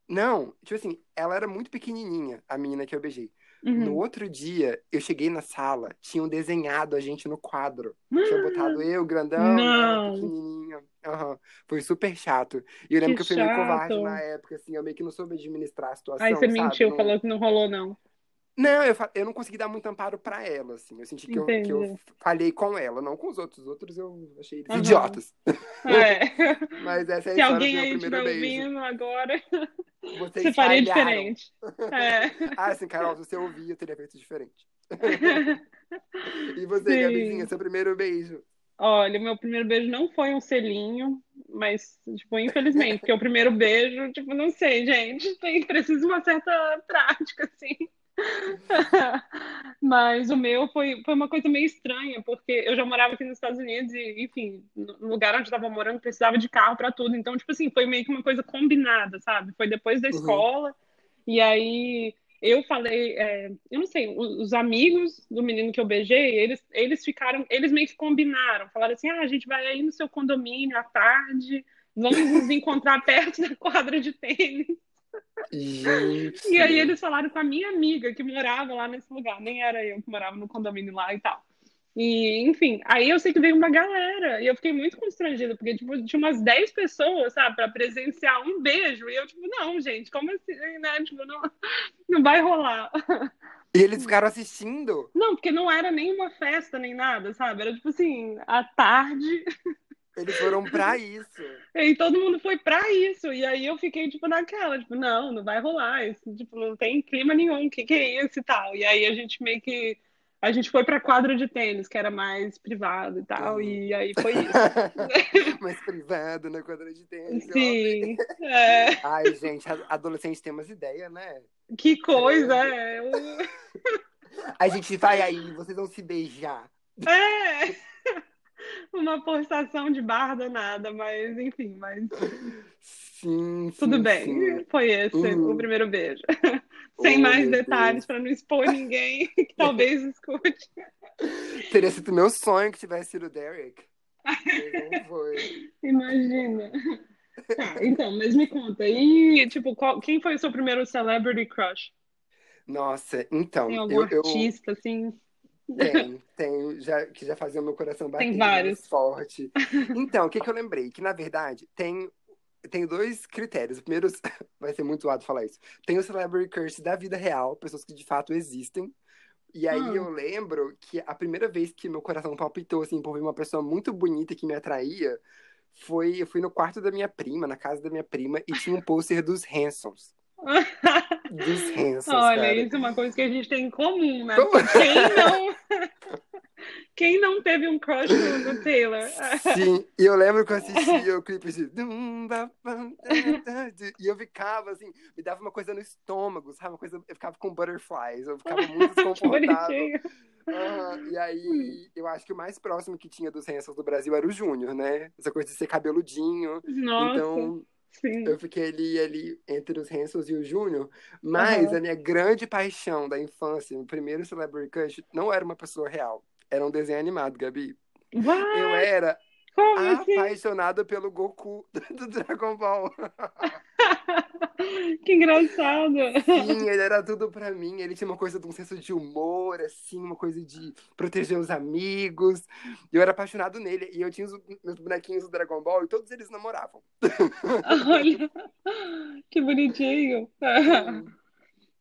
[SPEAKER 2] Não, tipo assim, ela era muito pequenininha, a menina que eu beijei. Uhum. No outro dia, eu cheguei na sala, tinham desenhado a gente no quadro. Tinha botado eu, grandão,
[SPEAKER 1] não.
[SPEAKER 2] pequenininha. Uhum. Foi super chato. E eu lembro que, que eu fui meio covarde na época, assim, eu meio que não soube administrar a situação.
[SPEAKER 1] Aí você mentiu, não... falou que não rolou, não.
[SPEAKER 2] Não, eu, eu não consegui dar muito amparo para ela, assim. Eu senti que eu, que eu, falhei com ela, não com os outros. Os outros eu achei eles uhum. idiotas.
[SPEAKER 1] É.
[SPEAKER 2] Mas essa é a
[SPEAKER 1] Se alguém
[SPEAKER 2] aí
[SPEAKER 1] estiver ouvindo agora, você faria diferente. É.
[SPEAKER 2] ah, sim, Carol, se você ouvir, eu teria feito diferente. e você, sim. Gabizinha, seu primeiro beijo?
[SPEAKER 1] Olha, meu primeiro beijo não foi um selinho, mas, tipo, infelizmente, porque o primeiro beijo, tipo, não sei, gente, tem, precisa uma certa prática, assim. Mas o meu foi, foi uma coisa meio estranha, porque eu já morava aqui nos Estados Unidos e, enfim, no lugar onde eu estava morando precisava de carro para tudo. Então, tipo assim, foi meio que uma coisa combinada, sabe? Foi depois da uhum. escola. E aí eu falei, é, eu não sei, os amigos do menino que eu beijei, eles, eles ficaram, eles meio que combinaram, falaram assim: ah, a gente vai aí no seu condomínio à tarde, vamos nos encontrar perto da quadra de tênis.
[SPEAKER 2] Gente.
[SPEAKER 1] E aí eles falaram com a minha amiga que morava lá nesse lugar, nem era eu que morava no condomínio lá e tal. E, enfim, aí eu sei que veio uma galera e eu fiquei muito constrangida, porque tipo, tinha umas 10 pessoas, sabe, para presenciar um beijo. E eu, tipo, não, gente, como assim, né? Tipo, não, não vai rolar.
[SPEAKER 2] E eles ficaram assistindo?
[SPEAKER 1] Não, porque não era nem uma festa, nem nada, sabe? Era tipo assim, à tarde.
[SPEAKER 2] Eles foram pra isso.
[SPEAKER 1] E todo mundo foi pra isso. E aí eu fiquei, tipo, naquela, tipo, não, não vai rolar. Isso, tipo, não tem clima nenhum, o que, que é isso e tal. E aí a gente meio que. A gente foi pra quadra de tênis, que era mais privado e tal, uhum. e aí foi isso.
[SPEAKER 2] mais privado na quadra de tênis.
[SPEAKER 1] Sim. É.
[SPEAKER 2] Ai, gente, adolescente tem umas ideias, né?
[SPEAKER 1] Que coisa, é. Eu...
[SPEAKER 2] A gente vai aí, vocês vão se beijar.
[SPEAKER 1] É uma postação de barra danada, mas enfim, mas.
[SPEAKER 2] Sim,
[SPEAKER 1] Tudo
[SPEAKER 2] sim,
[SPEAKER 1] bem,
[SPEAKER 2] sim.
[SPEAKER 1] foi esse uhum. o primeiro beijo. Sem oh, mais detalhes, para não expor ninguém que talvez escute.
[SPEAKER 2] Teria sido meu sonho que tivesse sido o Derek. não foi.
[SPEAKER 1] Imagina. Tá, então, mas me conta, e tipo, qual, quem foi o seu primeiro celebrity crush?
[SPEAKER 2] Nossa, então.
[SPEAKER 1] Tem algum eu, artista, eu... assim?
[SPEAKER 2] Tem, tem, já, que já fazia o meu coração bater
[SPEAKER 1] tem vários.
[SPEAKER 2] forte. Então, o que, que eu lembrei? Que, na verdade, tem, tem dois critérios. O primeiro, vai ser muito zoado falar isso. Tem o Celebrity Curse da vida real, pessoas que de fato existem. E aí
[SPEAKER 1] Ah.
[SPEAKER 2] eu lembro que a primeira vez que meu coração palpitou, assim, por ver uma pessoa muito bonita que me atraía, foi, eu fui no quarto da minha prima, na casa da minha prima, e tinha um pôster dos Hansons. Dos Hansons,
[SPEAKER 1] Olha,
[SPEAKER 2] cara.
[SPEAKER 1] isso é uma coisa que a gente tem em comum, né? Quem não, quem não teve um crush no, Taylor?
[SPEAKER 2] Sim, e eu lembro que eu assistia o clipe de... E eu ficava, assim, me dava uma coisa no estômago, sabe? Uma coisa... Eu ficava com butterflies, eu ficava muito desconfortável. Aham, E aí, eu acho que o mais próximo que tinha dos Hansons do Brasil era o Júnior, né? Essa coisa de ser cabeludinho.
[SPEAKER 1] Nossa,
[SPEAKER 2] Então,
[SPEAKER 1] sim.
[SPEAKER 2] eu fiquei ali, ali entre os Hansons e o Júnior. Mas
[SPEAKER 1] Aham.
[SPEAKER 2] a minha grande paixão da infância, o primeiro Celebrity Crush, não era uma pessoa real. Era um desenho animado, Gabi. Eu
[SPEAKER 1] What?
[SPEAKER 2] era
[SPEAKER 1] Como assim?
[SPEAKER 2] apaixonado pelo Goku do Dragon Ball.
[SPEAKER 1] Que engraçado.
[SPEAKER 2] Sim, ele era tudo pra mim. Ele tinha uma coisa de um senso de humor, assim, uma coisa de proteger os amigos. Eu era apaixonado nele. E eu tinha os meus bonequinhos do Dragon Ball e todos eles namoravam.
[SPEAKER 1] Olha, que bonitinho.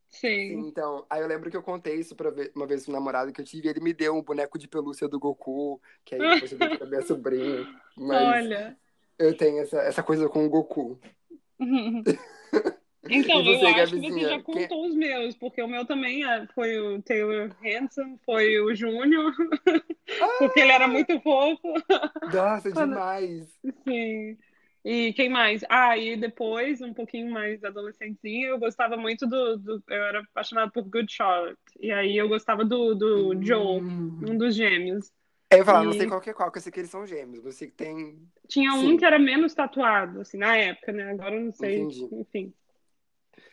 [SPEAKER 1] Sim.
[SPEAKER 2] Então, aí eu lembro que eu contei isso pra uma vez pro namorado que eu tive, e ele me deu um boneco de pelúcia do Goku, que aí depois eu dei pra minha sobrinha. Mas
[SPEAKER 1] Olha.
[SPEAKER 2] eu tenho essa, essa coisa com o Goku.
[SPEAKER 1] Então,
[SPEAKER 2] E você,
[SPEAKER 1] eu acho que você
[SPEAKER 2] Gabizinha?
[SPEAKER 1] já contou os meus, porque o meu também é- foi o Taylor Hanson, foi o Júnior, porque ele era muito fofo.
[SPEAKER 2] Nossa,
[SPEAKER 1] Quando-
[SPEAKER 2] demais!
[SPEAKER 1] Sim. E quem mais? Ah, e depois, um pouquinho mais adolescentezinho, eu gostava muito do, do- Eu era apaixonada por Good Charlotte. E aí eu gostava do, do
[SPEAKER 2] Hum.
[SPEAKER 1] um dos gêmeos.
[SPEAKER 2] Eu ia falar, não
[SPEAKER 1] E-
[SPEAKER 2] sei qual que é qual, que eu sei que eles são gêmeos. Você que tem.
[SPEAKER 1] Tinha
[SPEAKER 2] Sim.
[SPEAKER 1] um que era menos tatuado, assim, na época, né? Agora eu não sei,
[SPEAKER 2] Entendi.
[SPEAKER 1] enfim.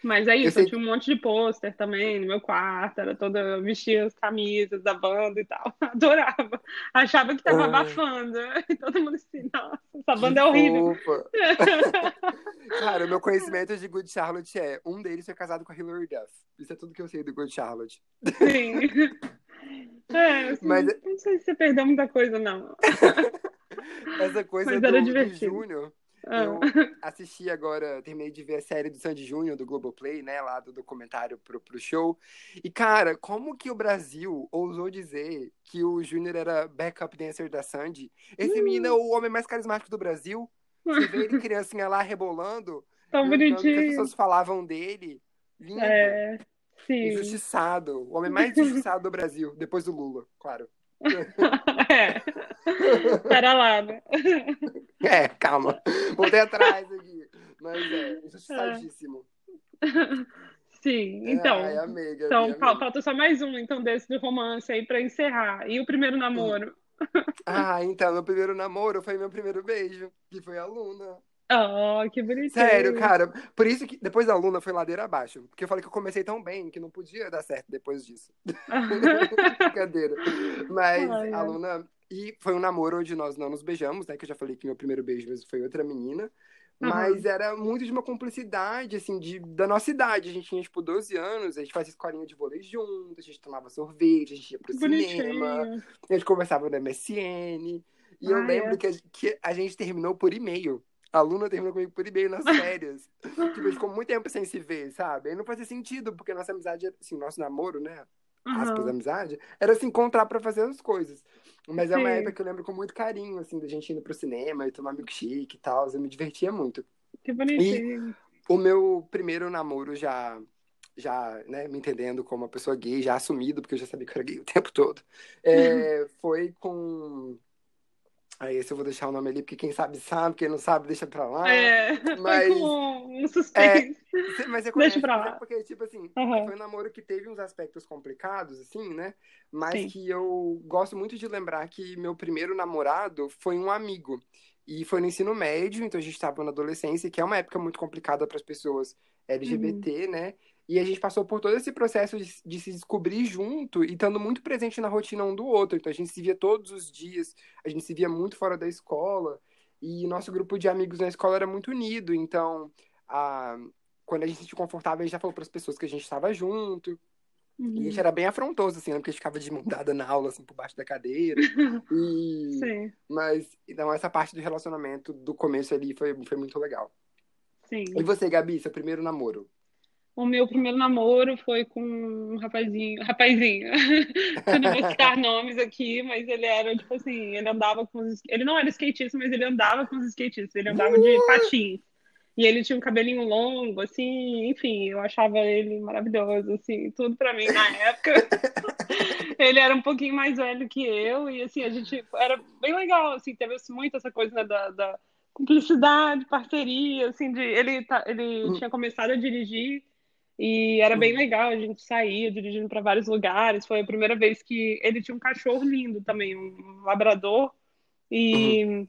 [SPEAKER 1] Mas é isso, eu,
[SPEAKER 2] sei
[SPEAKER 1] tinha um monte de pôster também no meu quarto, era toda, eu vestia as camisas da banda e tal. Adorava. Achava que tava
[SPEAKER 2] Ah.
[SPEAKER 1] abafando. E todo mundo assim, nossa, essa banda é horrível.
[SPEAKER 2] Cara, o meu conhecimento de Good Charlotte é um deles foi casado com a Hilary Duff. Isso é tudo que eu sei do Good Charlotte.
[SPEAKER 1] Sim. É, assim,
[SPEAKER 2] Mas-
[SPEAKER 1] não sei se você perdeu muita coisa, não.
[SPEAKER 2] Essa coisa
[SPEAKER 1] Mas
[SPEAKER 2] do,
[SPEAKER 1] era
[SPEAKER 2] do
[SPEAKER 1] divertido.
[SPEAKER 2] Júnior.
[SPEAKER 1] Ah.
[SPEAKER 2] Eu assisti agora, terminei de ver a série do Sandy Júnior do Globoplay, né? Lá do documentário pro, pro show. E, cara, como que o Brasil ousou dizer que o Júnior era backup dancer da Sandy? Esse
[SPEAKER 1] Hum.
[SPEAKER 2] menino é o homem mais carismático do Brasil. Você vê ele criancinha lá rebolando,
[SPEAKER 1] Tão
[SPEAKER 2] cantando o que as
[SPEAKER 1] bonitinho.
[SPEAKER 2] pessoas falavam dele. Lindo.
[SPEAKER 1] É, sim.
[SPEAKER 2] Injustiçado. O homem mais injustiçado do Brasil, depois do Lula, claro.
[SPEAKER 1] É. Pera lá, né?
[SPEAKER 2] É, calma. Voltei atrás aqui. Mas é, injustiçadíssimo.
[SPEAKER 1] Sim, então.
[SPEAKER 2] Ai, amei, Gabi,
[SPEAKER 1] Então,
[SPEAKER 2] amei.
[SPEAKER 1] fal- falta só mais um, então, desse do romance aí pra encerrar. E o primeiro namoro?
[SPEAKER 2] Ah, então, meu primeiro namoro foi meu primeiro beijo, que foi a Luna.
[SPEAKER 1] Oh, que bonitinho.
[SPEAKER 2] Sério, cara. Por isso que depois da Luna foi ladeira abaixo. Porque eu falei que eu comecei tão bem que não podia dar certo depois disso. Brincadeira. Mas
[SPEAKER 1] Ai,
[SPEAKER 2] a
[SPEAKER 1] ai.
[SPEAKER 2] Luna. E foi um namoro onde nós não nos beijamos, né? Que eu já falei que meu primeiro beijo mesmo foi outra menina. Mas era muito de uma cumplicidade, assim, de, da nossa idade. A gente tinha, tipo, 12 anos, a gente fazia escolinha de vôlei junto, a gente tomava sorvete, a gente ia pro
[SPEAKER 1] Que
[SPEAKER 2] cinema,
[SPEAKER 1] bonitinho.
[SPEAKER 2] a gente conversava no MSN. E eu
[SPEAKER 1] Ah,
[SPEAKER 2] lembro
[SPEAKER 1] é.
[SPEAKER 2] que, a, que a gente terminou por e-mail. A aluna terminou comigo por e-mail nas férias. tipo, a gente ficou muito tempo sem se ver, sabe? Aí não fazia sentido, porque nossa amizade, assim, nosso namoro, né? Aspas,
[SPEAKER 1] Aham.
[SPEAKER 2] amizade, era se encontrar pra fazer as coisas. Mas é uma
[SPEAKER 1] Sim.
[SPEAKER 2] época que eu lembro com muito carinho, assim, da gente indo pro cinema e tomar milkshake e tal. Eu me divertia muito.
[SPEAKER 1] Que bonitinho.
[SPEAKER 2] O meu primeiro namoro já, já, né, me entendendo como uma pessoa gay, já assumido, porque eu já sabia que eu era gay o tempo todo, é, foi com. Aí esse eu vou deixar o nome ali, porque quem sabe sabe, quem não sabe deixa pra lá.
[SPEAKER 1] É,
[SPEAKER 2] mas-
[SPEAKER 1] foi com um suspense.
[SPEAKER 2] Você- Mas você conhece,
[SPEAKER 1] Deixa pra
[SPEAKER 2] é
[SPEAKER 1] lá.
[SPEAKER 2] porque, tipo assim,
[SPEAKER 1] Aham.
[SPEAKER 2] foi um namoro que teve uns aspectos complicados, assim, né? Mas
[SPEAKER 1] Sim.
[SPEAKER 2] que eu gosto muito de lembrar que meu primeiro namorado foi um amigo. E foi no ensino médio, então a gente estava na adolescência, que é uma época muito complicada para as pessoas LGBT,
[SPEAKER 1] Uhum.
[SPEAKER 2] né? E a gente passou por todo esse processo de, de se descobrir junto e estando muito presente na rotina um do outro. Então a gente se via todos os dias, a gente se via muito fora da escola. E nosso grupo de amigos na escola era muito unido. Então, a, quando a gente se sentiu confortável, a gente já falou para as pessoas que a gente estava junto. E a
[SPEAKER 1] Uhum.
[SPEAKER 2] gente era bem afrontoso, assim, né? Porque a gente ficava de mão dada na aula, assim, por baixo da cadeira. E...
[SPEAKER 1] Sim,
[SPEAKER 2] Mas, então, essa parte do relacionamento do começo ali foi, foi muito legal.
[SPEAKER 1] sim.
[SPEAKER 2] E você, Gabi, seu primeiro namoro?
[SPEAKER 1] O meu primeiro namoro foi com um rapazinho, rapazinho. Eu não vou citar nomes aqui, mas ele era tipo assim, ele andava com os, ele não era skatista, mas ele andava com os skatistas, ele andava de patins. E ele tinha um cabelinho longo, assim, enfim, eu achava ele maravilhoso, assim, tudo pra mim na época. Ele era um pouquinho mais velho que eu, e assim, a gente era bem legal, assim, teve muito essa coisa né, da, da cumplicidade, parceria, assim, de ele, tá, ele
[SPEAKER 2] Hum.
[SPEAKER 1] tinha começado a dirigir e era bem legal, a gente saía dirigindo para vários lugares. Foi a primeira vez que ele tinha um cachorro lindo também, um labrador.
[SPEAKER 2] Uhum.
[SPEAKER 1] E,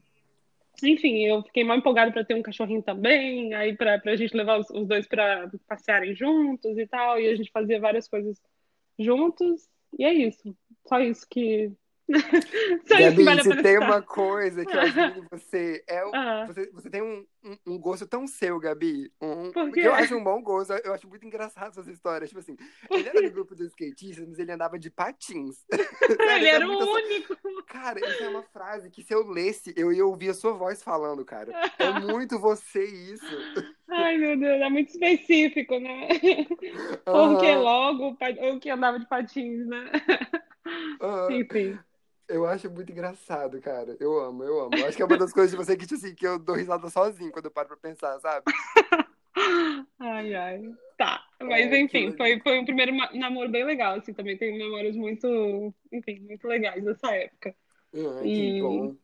[SPEAKER 1] enfim, eu fiquei mal empolgada para ter um cachorrinho também, aí para a gente levar os, os dois para passearem juntos e tal, e a gente fazia várias coisas juntos. E é isso. Só isso que. Só isso que
[SPEAKER 2] Gabi,
[SPEAKER 1] vale
[SPEAKER 2] se tem uma coisa que eu admiro você, é o,
[SPEAKER 1] Ah,
[SPEAKER 2] você, você tem um, um, um gosto tão seu, Gabi. Um,
[SPEAKER 1] por quê?
[SPEAKER 2] eu acho um bom gosto. Eu acho muito engraçado essas histórias. Tipo assim, ele era do grupo dos skatistas, mas ele andava de patins.
[SPEAKER 1] Ele era o
[SPEAKER 2] essa-
[SPEAKER 1] único.
[SPEAKER 2] Cara, isso é uma frase que se eu lesse, eu ia ouvir a sua voz falando, cara. É muito você isso.
[SPEAKER 1] Ai, meu Deus, é muito específico, né? Porque logo o que andava de patins, né?
[SPEAKER 2] aham.
[SPEAKER 1] Enfim.
[SPEAKER 2] Eu acho muito engraçado, cara. Eu amo, eu amo. Eu acho que é uma das coisas de você que, tipo assim, que eu dou risada sozinho quando eu paro pra pensar, sabe?
[SPEAKER 1] Ai, ai. Tá. Mas
[SPEAKER 2] que
[SPEAKER 1] enfim,
[SPEAKER 2] legal.
[SPEAKER 1] foi, foi um primeiro namoro bem legal, assim, também tenho memórias muito, enfim, muito legais dessa época.
[SPEAKER 2] Ai, que
[SPEAKER 1] E
[SPEAKER 2] bom.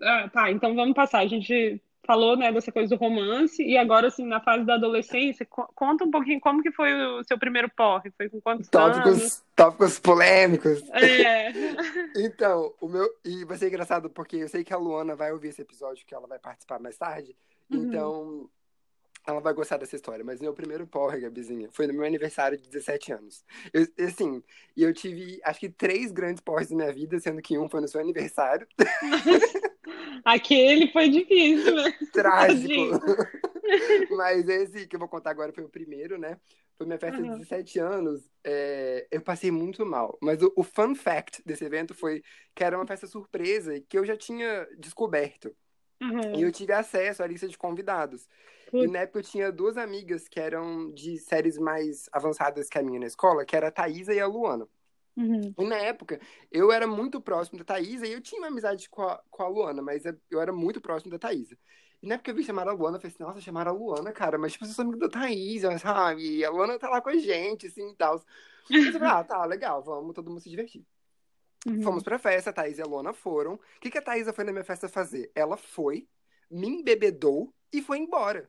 [SPEAKER 1] ah, tá, então vamos passar. A gente falou, né, dessa coisa do romance e agora assim, na fase da adolescência, co- conta um pouquinho como que foi o seu primeiro porre, foi com quantos anos?
[SPEAKER 2] Tópicos, tópicos polêmicos.
[SPEAKER 1] É.
[SPEAKER 2] Então, o meu. E vai ser engraçado porque eu sei que a Luana vai ouvir esse episódio, que ela vai participar mais tarde.
[SPEAKER 1] Uhum.
[SPEAKER 2] Então, ela vai gostar dessa história. Mas meu primeiro porre, Gabizinha, foi no meu aniversário de 17 anos. Eu, assim, e eu tive, acho que três grandes porres na minha vida, sendo que um foi no seu aniversário.
[SPEAKER 1] Aquele foi difícil, né?
[SPEAKER 2] Trágico. Mas esse que eu vou contar agora foi o primeiro, né? Foi minha festa de
[SPEAKER 1] Uhum.
[SPEAKER 2] 17 anos. é, eu passei muito mal. Mas o, o fun fact desse evento foi que era uma festa surpresa que eu já tinha descoberto. E
[SPEAKER 1] Uhum.
[SPEAKER 2] eu tive acesso à lista de convidados. E
[SPEAKER 1] Putz.
[SPEAKER 2] na época eu tinha duas amigas que eram de séries mais avançadas que a minha na escola, que era a Thaísa e a Luana.
[SPEAKER 1] Uhum.
[SPEAKER 2] E na época, eu era muito próximo da Thaísa e eu tinha uma amizade com a, com a Luana, mas eu era muito próximo da Thaísa. E na época eu vi chamar a Luana, eu falei assim, nossa, chamaram a Luana, cara, mas tipo, eu sou amigo da Thaísa, sabe? E a Luana tá lá com a gente, assim, e tal. Eu falei, ah, tá, legal, vamos todo mundo se divertir.
[SPEAKER 1] Uhum.
[SPEAKER 2] Fomos pra festa, a Thaís e a Luana foram. O que, que a Thaísa foi na minha festa fazer? Ela foi, me embebedou e foi embora.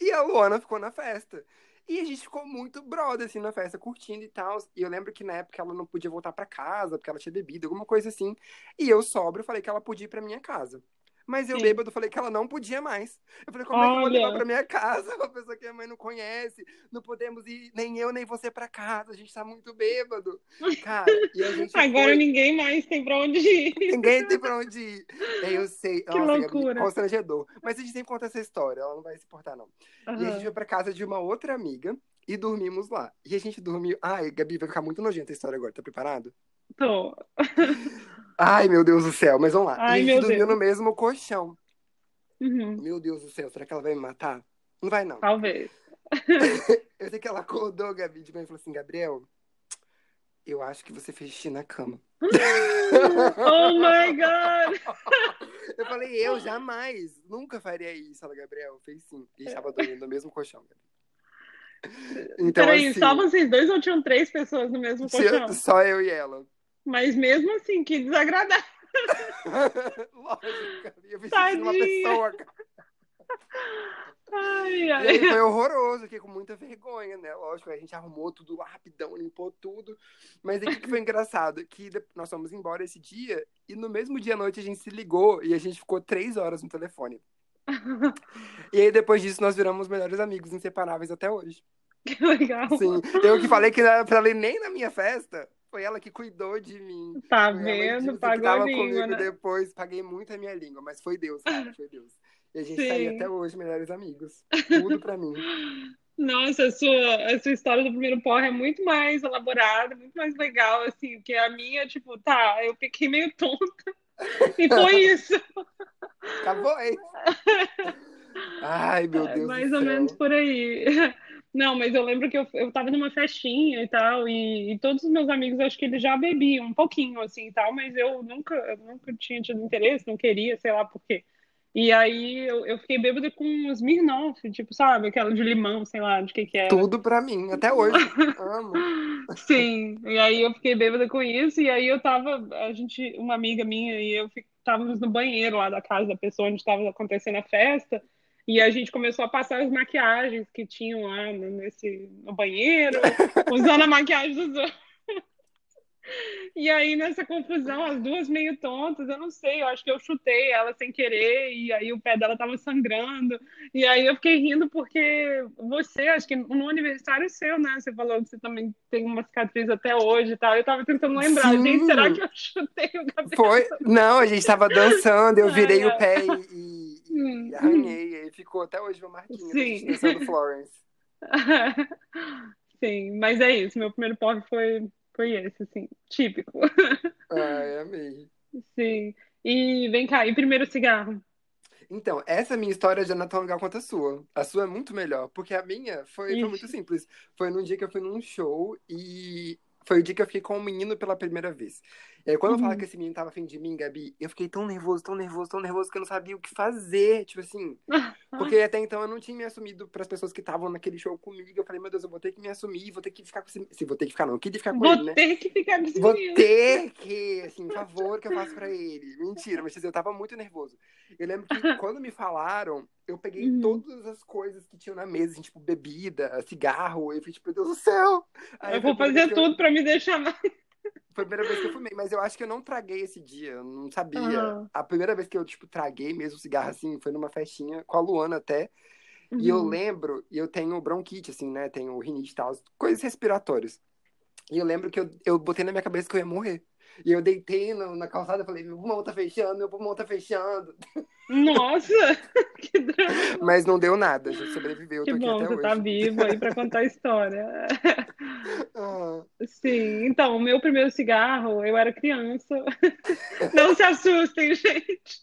[SPEAKER 2] E a Luana ficou na festa. E a gente ficou muito brother, assim, na festa, curtindo e tal. E eu lembro que na época ela não podia voltar pra casa, porque ela tinha bebido, alguma coisa assim. E eu, sóbrio, falei que ela podia ir pra minha casa. Mas eu,
[SPEAKER 1] Sim.
[SPEAKER 2] bêbado, falei que ela não podia mais. Eu falei, como é que eu vou levar
[SPEAKER 1] Olha.
[SPEAKER 2] pra minha casa uma pessoa que a mãe não conhece? Não podemos ir, nem eu, nem você pra casa. A gente tá muito bêbado. Cara,
[SPEAKER 1] Agora
[SPEAKER 2] foi...
[SPEAKER 1] ninguém mais tem pra onde ir.
[SPEAKER 2] Ninguém tem pra onde ir. Eu sei.
[SPEAKER 1] Que
[SPEAKER 2] Nossa, Gabi,
[SPEAKER 1] loucura.
[SPEAKER 2] constrangedor. Mas a gente sempre conta essa história, ela não vai se importar, não. E a gente foi pra casa de uma outra amiga e dormimos lá. E a gente dormiu. Ai, Gabi, vai ficar muito nojenta a história agora, tá preparado?
[SPEAKER 1] Tô.
[SPEAKER 2] Ai, meu Deus do céu, mas vamos lá.
[SPEAKER 1] Ai,
[SPEAKER 2] e a gente dormiu no mesmo colchão.
[SPEAKER 1] Uhum.
[SPEAKER 2] Meu Deus do céu, será que ela vai me matar? Não vai, não.
[SPEAKER 1] Talvez.
[SPEAKER 2] Eu sei que ela acordou, Gabi, de manhã e falou assim: Gabriel, eu acho que você fez xixi na cama.
[SPEAKER 1] Oh my God!
[SPEAKER 2] Eu falei, eu jamais, nunca faria isso. Ela, Gabriel, fez sim. E estava dormindo no mesmo colchão. Então,
[SPEAKER 1] Peraí,
[SPEAKER 2] assim,
[SPEAKER 1] só vocês dois ou tinham três pessoas no mesmo colchão?
[SPEAKER 2] só eu e ela.
[SPEAKER 1] Mas mesmo assim, que desagradável.
[SPEAKER 2] Lógico, eu xixi numa
[SPEAKER 1] Tadinha.
[SPEAKER 2] pessoa, cara.
[SPEAKER 1] Ai,
[SPEAKER 2] E aí
[SPEAKER 1] ai.
[SPEAKER 2] foi horroroso, fiquei com muita vergonha, né? Lógico, a gente arrumou tudo rapidão, limpou tudo. Mas aí o que foi engraçado? Que nós fomos embora esse dia e no mesmo dia à noite a gente se ligou e a gente ficou três horas no telefone. E aí depois disso nós viramos melhores amigos, inseparáveis até hoje.
[SPEAKER 1] Que legal.
[SPEAKER 2] Sim, eu que falei que não era pra ir nem na minha festa, foi ela que cuidou de mim.
[SPEAKER 1] Tá
[SPEAKER 2] Foi
[SPEAKER 1] vendo? Pagou a língua,
[SPEAKER 2] comigo
[SPEAKER 1] né?
[SPEAKER 2] depois, paguei muito a minha língua, mas foi Deus, cara, foi Deus. E a gente
[SPEAKER 1] Sim.
[SPEAKER 2] tá aí até hoje, melhores amigos. Tudo pra mim.
[SPEAKER 1] Nossa, a sua, a sua história do primeiro porre é muito mais elaborada, muito mais legal, assim, porque a minha, tipo, tá, eu fiquei meio tonta. E foi isso.
[SPEAKER 2] Acabou, hein? Ai, meu Deus
[SPEAKER 1] mais
[SPEAKER 2] do
[SPEAKER 1] ou
[SPEAKER 2] céu.
[SPEAKER 1] menos por aí. Não, mas eu lembro que eu, eu tava numa festinha e tal, e, e todos os meus amigos, acho que eles já bebiam um pouquinho, assim, e tal, mas eu nunca, eu nunca tinha tido interesse, não queria, sei lá por quê. E aí eu, eu fiquei bêbada com os Smirnoff, tipo, sabe? Aquela de limão, sei lá, de que que era.
[SPEAKER 2] Tudo pra mim, até hoje. Amo.
[SPEAKER 1] Sim, e aí eu fiquei bêbada com isso, e aí eu tava, a gente, uma amiga minha e eu estávamos no banheiro lá da casa da pessoa onde estava acontecendo a festa, e a gente começou a passar as maquiagens que tinham lá no, nesse, no banheiro, usando a maquiagem dos outros. E aí, nessa confusão, as duas meio tontas, eu não sei, eu acho que eu chutei ela sem querer, e aí o pé dela tava sangrando. E aí eu fiquei rindo porque você, acho que no aniversário seu, né? Você falou que você também tem uma cicatriz até hoje e tal. Eu tava tentando lembrar, Sim. gente, será que eu chutei o cabelo?
[SPEAKER 2] Foi? Não, a gente tava dançando, eu virei ah, o pé e, e, hum, e arranhei, e aí ficou até hoje uma marquinha Sim. dançando Florence.
[SPEAKER 1] Sim, mas é isso, meu primeiro porre foi foi esse, assim, típico.
[SPEAKER 2] Ai, amei.
[SPEAKER 1] Sim. E vem cá, e primeiro cigarro?
[SPEAKER 2] Então, essa minha história já não é tão legal quanto a sua. A sua é muito melhor, porque a minha foi, foi muito simples. Foi num dia que eu fui num show e foi o dia que eu fiquei com um menino pela primeira vez. E aí, quando uhum. eu falava que esse menino tava afim de mim, Gabi, eu fiquei tão nervoso, tão nervoso, tão nervoso que eu não sabia o que fazer. Tipo assim. porque até então eu não tinha me assumido para as pessoas que estavam naquele show comigo. Eu falei, meu Deus, eu vou ter que me assumir, vou ter que ficar com esse. Se vou ter que ficar, não, eu queria ficar com
[SPEAKER 1] vou
[SPEAKER 2] ele, né?
[SPEAKER 1] Vou ter que ficar com esse
[SPEAKER 2] Vou ter que, assim, favor, que eu faço pra ele. Mentira, mas eu tava muito nervoso. Eu lembro que quando me falaram, eu peguei uhum. todas as coisas que tinham na mesa, assim, tipo, bebida, cigarro. Eu falei, tipo, meu Deus do céu.
[SPEAKER 1] Aí eu vou fazer tudo eu... pra me deixar mais.
[SPEAKER 2] Foi a primeira vez que eu fumei, mas eu acho que eu não traguei esse dia, eu não sabia. Uhum. A primeira vez que eu, tipo, traguei mesmo cigarro, assim, foi numa festinha com a Luana até. Uhum. E eu uhum. lembro, e eu tenho bronquite, assim, né? Tenho rinite e tal, coisas respiratórias. E eu lembro que eu, eu botei na minha cabeça que eu ia morrer. E eu deitei no, na calçada e falei, meu pulmão tá fechando, meu pulmão tá fechando.
[SPEAKER 1] Nossa, que drama.
[SPEAKER 2] Mas não deu nada, a gente sobreviveu.
[SPEAKER 1] Que bom, você
[SPEAKER 2] tá hoje.
[SPEAKER 1] tá vivo aí pra contar a história. Ah. Sim, então, o meu primeiro cigarro, eu era criança. Não se assustem, gente.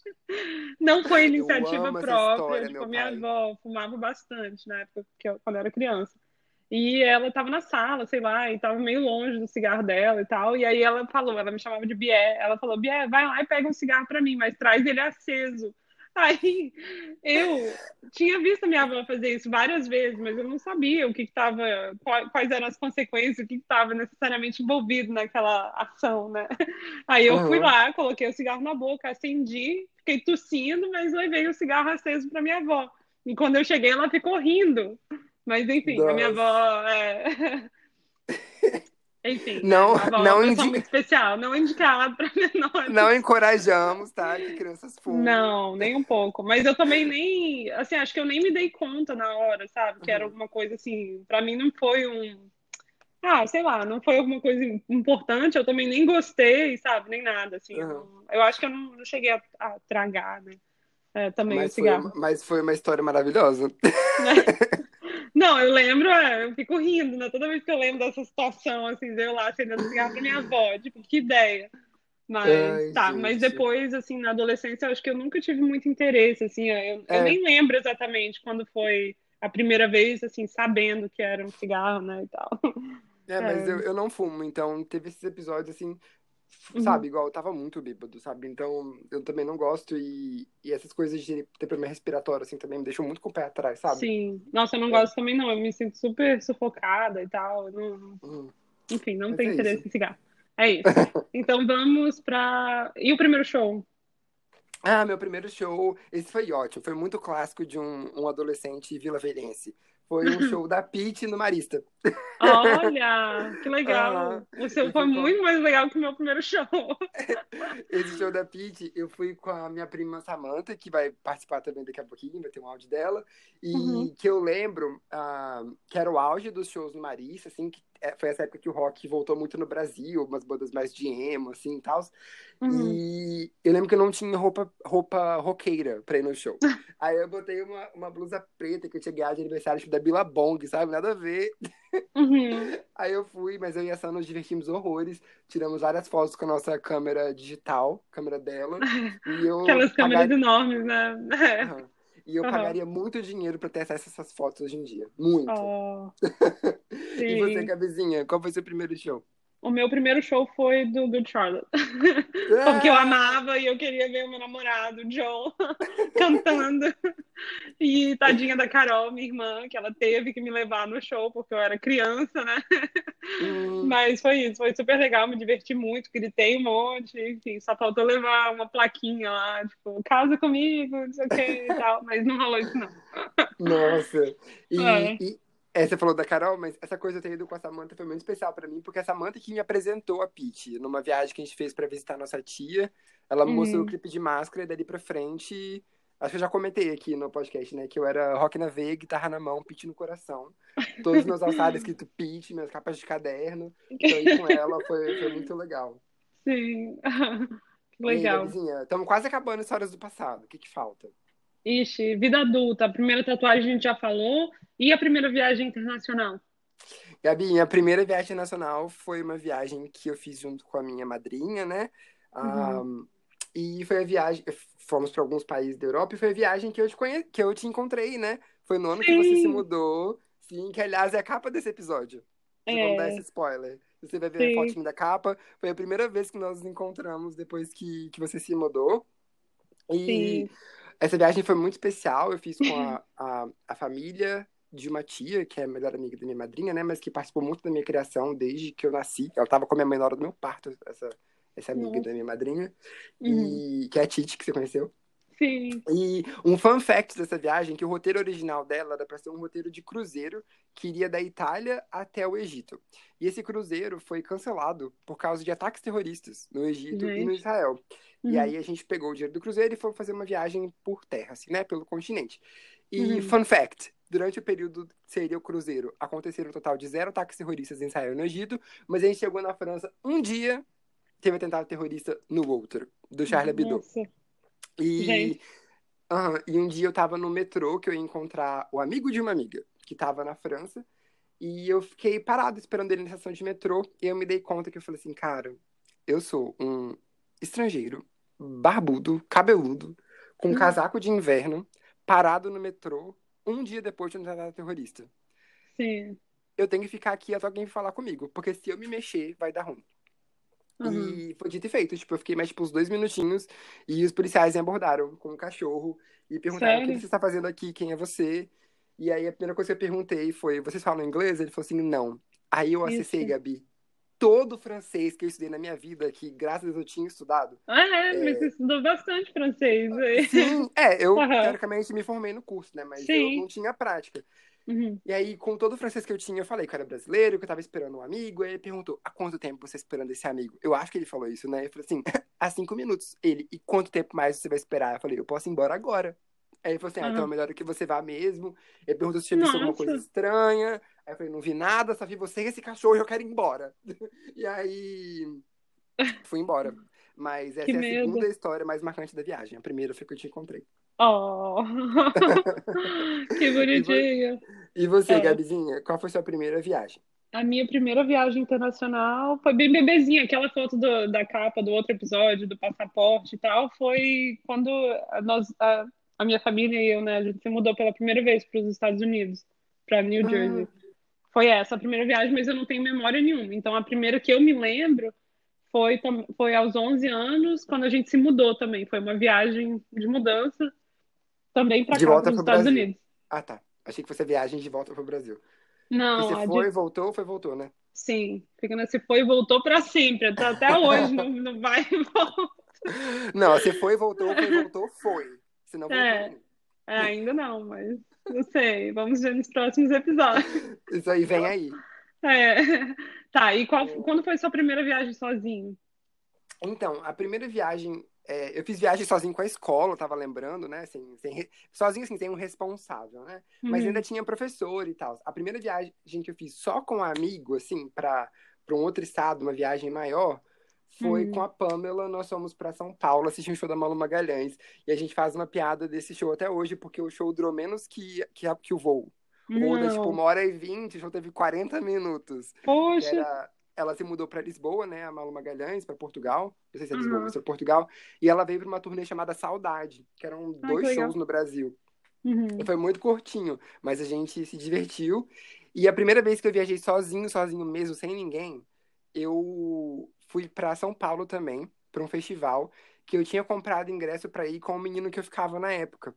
[SPEAKER 1] Não foi iniciativa própria. História, tipo, minha avó fumava bastante na época, quando eu era criança. E ela tava na sala, sei lá, e tava meio longe do cigarro dela e tal. E aí ela falou, ela me chamava de Bié. Ela falou, Bié, vai lá e pega um cigarro para mim, mas traz ele aceso. Aí eu tinha visto a minha avó fazer isso várias vezes, mas eu não sabia o que estava, quais eram as consequências, o que estava necessariamente envolvido naquela ação, né? Aí eu uhum. fui lá, coloquei o cigarro na boca, acendi, fiquei tossindo, mas levei o cigarro aceso para minha avó. E quando eu cheguei, ela ficou rindo. Mas enfim, Nossa. a minha avó é. Enfim,
[SPEAKER 2] não,
[SPEAKER 1] avó
[SPEAKER 2] não
[SPEAKER 1] muito especial, não indicada para menores.
[SPEAKER 2] Não encorajamos, tá? Que crianças fumem.
[SPEAKER 1] Não, nem um pouco. Mas eu também nem, assim, acho que eu nem me dei conta na hora, sabe? Que uhum. era alguma coisa assim, para mim não foi um ah, sei lá, não foi alguma coisa importante, eu também nem gostei, sabe? Nem nada, assim. Uhum. Eu, eu, acho que eu não, não cheguei a, a, tragar, né? É, também mas o cigarro.
[SPEAKER 2] Foi, mas foi uma história maravilhosa.
[SPEAKER 1] Não, eu lembro, é, eu fico rindo, né? Toda vez que eu lembro dessa situação, assim, de eu lá acendendo cigarro pra minha avó, tipo, que ideia. Mas, Ai, tá, gente. mas depois, assim, na adolescência, eu acho que eu nunca tive muito interesse, assim, eu, é. eu nem lembro exatamente quando foi a primeira vez, assim, sabendo que era um cigarro, né, e tal.
[SPEAKER 2] É, mas é. Eu, eu não fumo, então teve esses episódios, assim, Uhum. Sabe, igual eu tava muito bêbado, sabe? Então eu também não gosto e, e essas coisas de ter problema respiratório, assim, também me deixam muito com o pé atrás, sabe?
[SPEAKER 1] Sim. Nossa, eu não é. gosto também, não. Eu me sinto super sufocada e tal. Não... Uhum. Enfim, não Mas tenho é interesse isso. em cigarro. É isso. então vamos pra. E o primeiro show?
[SPEAKER 2] Ah, meu primeiro show, esse foi ótimo. Foi muito clássico de um, um adolescente vila velhense foi um show da Pete no Marista.
[SPEAKER 1] Olha, que legal. o seu foi muito mais legal que o meu primeiro show.
[SPEAKER 2] Esse show da Pete, eu fui com a minha prima Samantha, que vai participar também daqui a pouquinho, vai ter um áudio dela. E uhum. que eu lembro uh, que era o auge dos shows no Marista, assim, que é, foi essa época que o rock voltou muito no Brasil, umas bandas mais de emo, assim, e tal. Uhum. E eu lembro que eu não tinha roupa, roupa roqueira pra ir no show. Aí eu botei uma, uma blusa preta que eu tinha ganhado de aniversário tipo, da Billabong, sabe? Nada a ver. Uhum. Aí eu fui, mas eu e a Sam nos divertimos horrores. Tiramos várias fotos com a nossa câmera digital, câmera dela.
[SPEAKER 1] E eu Aquelas câmeras enormes, né?
[SPEAKER 2] Uhum. E eu
[SPEAKER 1] Aham.
[SPEAKER 2] pagaria muito dinheiro pra ter acesso a essas fotos hoje em dia. Muito.
[SPEAKER 1] Oh,
[SPEAKER 2] E você. Gabizinha, qual foi seu primeiro show?
[SPEAKER 1] O meu primeiro show foi do Good Charlotte. Porque eu amava e eu queria ver o meu namorado, John, cantando. E tadinha da Carol, minha irmã, que ela teve que me levar no show porque eu era criança, né?
[SPEAKER 2] Hum,
[SPEAKER 1] Mas foi isso, foi super legal, me diverti muito, gritei um monte, enfim, só faltou levar uma plaquinha lá, tipo, casa comigo, não sei o que e tal, mas não rolou isso não.
[SPEAKER 2] Nossa. E,
[SPEAKER 1] É.
[SPEAKER 2] e- é, você falou da Carol, mas essa coisa de ter ido com a Samantha foi muito especial pra mim, porque a Samantha que me apresentou a Pete numa viagem que a gente fez pra visitar nossa tia. Ela
[SPEAKER 1] Uhum.
[SPEAKER 2] mostrou o clipe de máscara e dali pra frente. Acho que eu já comentei aqui no podcast, né? Que eu era rock na veia, guitarra na mão, Pete no coração. Todos os meus alçados escrito Pete, minhas capas de caderno. Então ir com ela foi, foi muito legal.
[SPEAKER 1] Sim, legal.
[SPEAKER 2] Estamos quase acabando histórias do passado. O que, que falta?
[SPEAKER 1] Ixi, vida adulta, a primeira tatuagem a gente já falou, e a primeira viagem internacional?
[SPEAKER 2] Gabi, minha primeira viagem nacional foi uma viagem que eu fiz junto com a minha madrinha, né? Ah, e foi a viagem, fomos para alguns países da Europa e foi a viagem que eu te conhe... que eu te encontrei, né? Foi no ano que você se
[SPEAKER 1] Sim.
[SPEAKER 2] mudou, sim, que aliás é a capa desse episódio.
[SPEAKER 1] É.
[SPEAKER 2] vão dar esse spoiler. Você vai ver
[SPEAKER 1] Sim.
[SPEAKER 2] a fotinho da capa. Foi a primeira vez que nós nos encontramos depois que, que você se mudou. E
[SPEAKER 1] Sim.
[SPEAKER 2] Essa viagem foi muito especial. Eu fiz com a, a, a família de uma tia, que é a melhor amiga da minha madrinha, né? Mas que participou muito da minha criação desde que eu nasci. Ela estava com a minha mãe na hora do meu parto, essa, essa amiga
[SPEAKER 1] Nossa.
[SPEAKER 2] da minha madrinha.
[SPEAKER 1] Uhum.
[SPEAKER 2] E que é a Titi, que você conheceu.
[SPEAKER 1] Sim.
[SPEAKER 2] E um fun fact dessa viagem, que o roteiro original dela era para ser um roteiro de cruzeiro que iria da Itália até o Egito. E esse cruzeiro foi cancelado por causa de ataques terroristas no Egito e no
[SPEAKER 1] Gente.
[SPEAKER 2] Israel. E
[SPEAKER 1] Uhum.
[SPEAKER 2] aí a gente pegou o dinheiro do cruzeiro e foi fazer uma viagem por terra, assim, né? Pelo continente. E
[SPEAKER 1] Uhum.
[SPEAKER 2] fun fact, durante o período que seria o cruzeiro, aconteceram um total de zero ataques terroristas em Israel e no Egito, mas a gente chegou na França um dia, teve atentado terrorista no outro, do Charlie Hebdo. E,
[SPEAKER 1] Gente.
[SPEAKER 2] Aham, e um dia eu tava no metrô que eu ia encontrar o amigo de uma amiga que tava na França. E eu fiquei parado esperando ele na estação de metrô. E eu me dei conta que eu falei assim, cara, eu sou um estrangeiro, barbudo, cabeludo, com um casaco de inverno, parado no metrô, um dia depois de um atentado terrorista.
[SPEAKER 1] Sim.
[SPEAKER 2] Eu tenho que ficar aqui até alguém falar comigo, porque se eu me mexer, vai dar ruim.
[SPEAKER 1] Uhum.
[SPEAKER 2] E foi dito e feito. Tipo, eu fiquei mais tipo uns dois minutinhos e os policiais me abordaram com um cachorro e perguntaram o que
[SPEAKER 1] Sério?
[SPEAKER 2] você está fazendo aqui, quem é você? E aí a primeira coisa que eu perguntei foi: vocês falam inglês? Ele falou assim: não. Aí eu acessei,
[SPEAKER 1] Isso.
[SPEAKER 2] Gabi, todo o francês que eu estudei na minha vida, que graças a Deus eu tinha estudado.
[SPEAKER 1] Ah, é, mas você estudou bastante francês.
[SPEAKER 2] Sim, é, eu
[SPEAKER 1] Aham.
[SPEAKER 2] teoricamente me formei no curso, né? Mas
[SPEAKER 1] Sim.
[SPEAKER 2] eu não tinha prática.
[SPEAKER 1] Uhum.
[SPEAKER 2] E aí, com todo o francês que eu tinha, eu falei que eu era brasileiro, que eu tava esperando um amigo. Aí ele perguntou: há quanto tempo você tá esperando esse amigo? Eu acho que ele falou isso, né? Eu falei assim: há cinco minutos. Ele, e quanto tempo mais você vai esperar? Eu falei: eu posso ir embora agora. Aí ele falou assim: ah, então é melhor que você vá mesmo. Ele perguntou se tinha visto alguma coisa estranha. Aí eu falei: não vi nada, só vi você e esse cachorro e eu quero ir embora. e aí, fui embora. Mas essa
[SPEAKER 1] Que
[SPEAKER 2] é a
[SPEAKER 1] medo.
[SPEAKER 2] segunda história mais marcante da viagem. A primeira foi que eu te encontrei.
[SPEAKER 1] Oh, que bonitinho.
[SPEAKER 2] E você,
[SPEAKER 1] É.
[SPEAKER 2] Gabizinha, qual foi sua primeira viagem?
[SPEAKER 1] A minha primeira viagem internacional foi bem bebezinha. Aquela foto do- da capa do outro episódio, do passaporte e tal, foi quando a, nós, a, a minha família e eu, né, a gente se mudou pela primeira vez para os Estados Unidos, para New
[SPEAKER 2] Ah.
[SPEAKER 1] Jersey. Foi essa a primeira viagem, mas eu não tenho memória nenhuma. Então, a primeira que eu me lembro foi, foi aos 11 anos, quando a gente se mudou também. Foi uma viagem de mudança também para
[SPEAKER 2] De
[SPEAKER 1] cá,
[SPEAKER 2] volta
[SPEAKER 1] para os
[SPEAKER 2] pro
[SPEAKER 1] Estados
[SPEAKER 2] Brasil.
[SPEAKER 1] Unidos.
[SPEAKER 2] Ah, tá. Achei que fosse viagem de volta pro Brasil. E
[SPEAKER 1] Não,
[SPEAKER 2] você
[SPEAKER 1] a de-
[SPEAKER 2] foi, voltou, foi, voltou, né?
[SPEAKER 1] Sim, fica nesse foi e voltou para sempre. Até, hoje não, não vai e volta.
[SPEAKER 2] Não, você foi, voltou, foi, voltou, foi. Se não voltou,
[SPEAKER 1] É. É, ainda não, mas não sei. Vamos ver nos próximos episódios.
[SPEAKER 2] Isso aí vem aí.
[SPEAKER 1] É. Tá, e qual, quando foi sua primeira viagem sozinho?
[SPEAKER 2] Então, a primeira viagem, é, eu fiz viagem sozinho com a escola, eu tava lembrando, né? Sem, sem sozinho, assim, tem um responsável, né? Mas
[SPEAKER 1] Uhum.
[SPEAKER 2] ainda tinha professor e tal. A primeira viagem que eu fiz só com um amigo, assim, pra, pra um outro estado, uma viagem maior, foi
[SPEAKER 1] Uhum.
[SPEAKER 2] com a Pamela. Nós fomos pra São Paulo assistir um show da Malu Magalhães. E a gente faz uma piada desse show até hoje, porque o show durou menos que, que, que o voo. O voo deu, tipo,
[SPEAKER 1] Não.
[SPEAKER 2] uma hora e vinte, o show teve 40 minutos.
[SPEAKER 1] Poxa,
[SPEAKER 2] era- ela se mudou para Lisboa, né? A Malu Magalhães, para Portugal. Não sei se é Lisboa,
[SPEAKER 1] Uhum.
[SPEAKER 2] mas é Portugal. E ela veio para uma turnê chamada Saudade, que eram
[SPEAKER 1] Ah,
[SPEAKER 2] dois
[SPEAKER 1] que
[SPEAKER 2] shows no Brasil.
[SPEAKER 1] Uhum.
[SPEAKER 2] E foi muito curtinho, mas a gente se divertiu. E a primeira vez que eu viajei sozinho, sozinho mesmo, sem ninguém, eu fui para São Paulo também, para um festival, que eu tinha comprado ingresso para ir com o menino que eu ficava na época.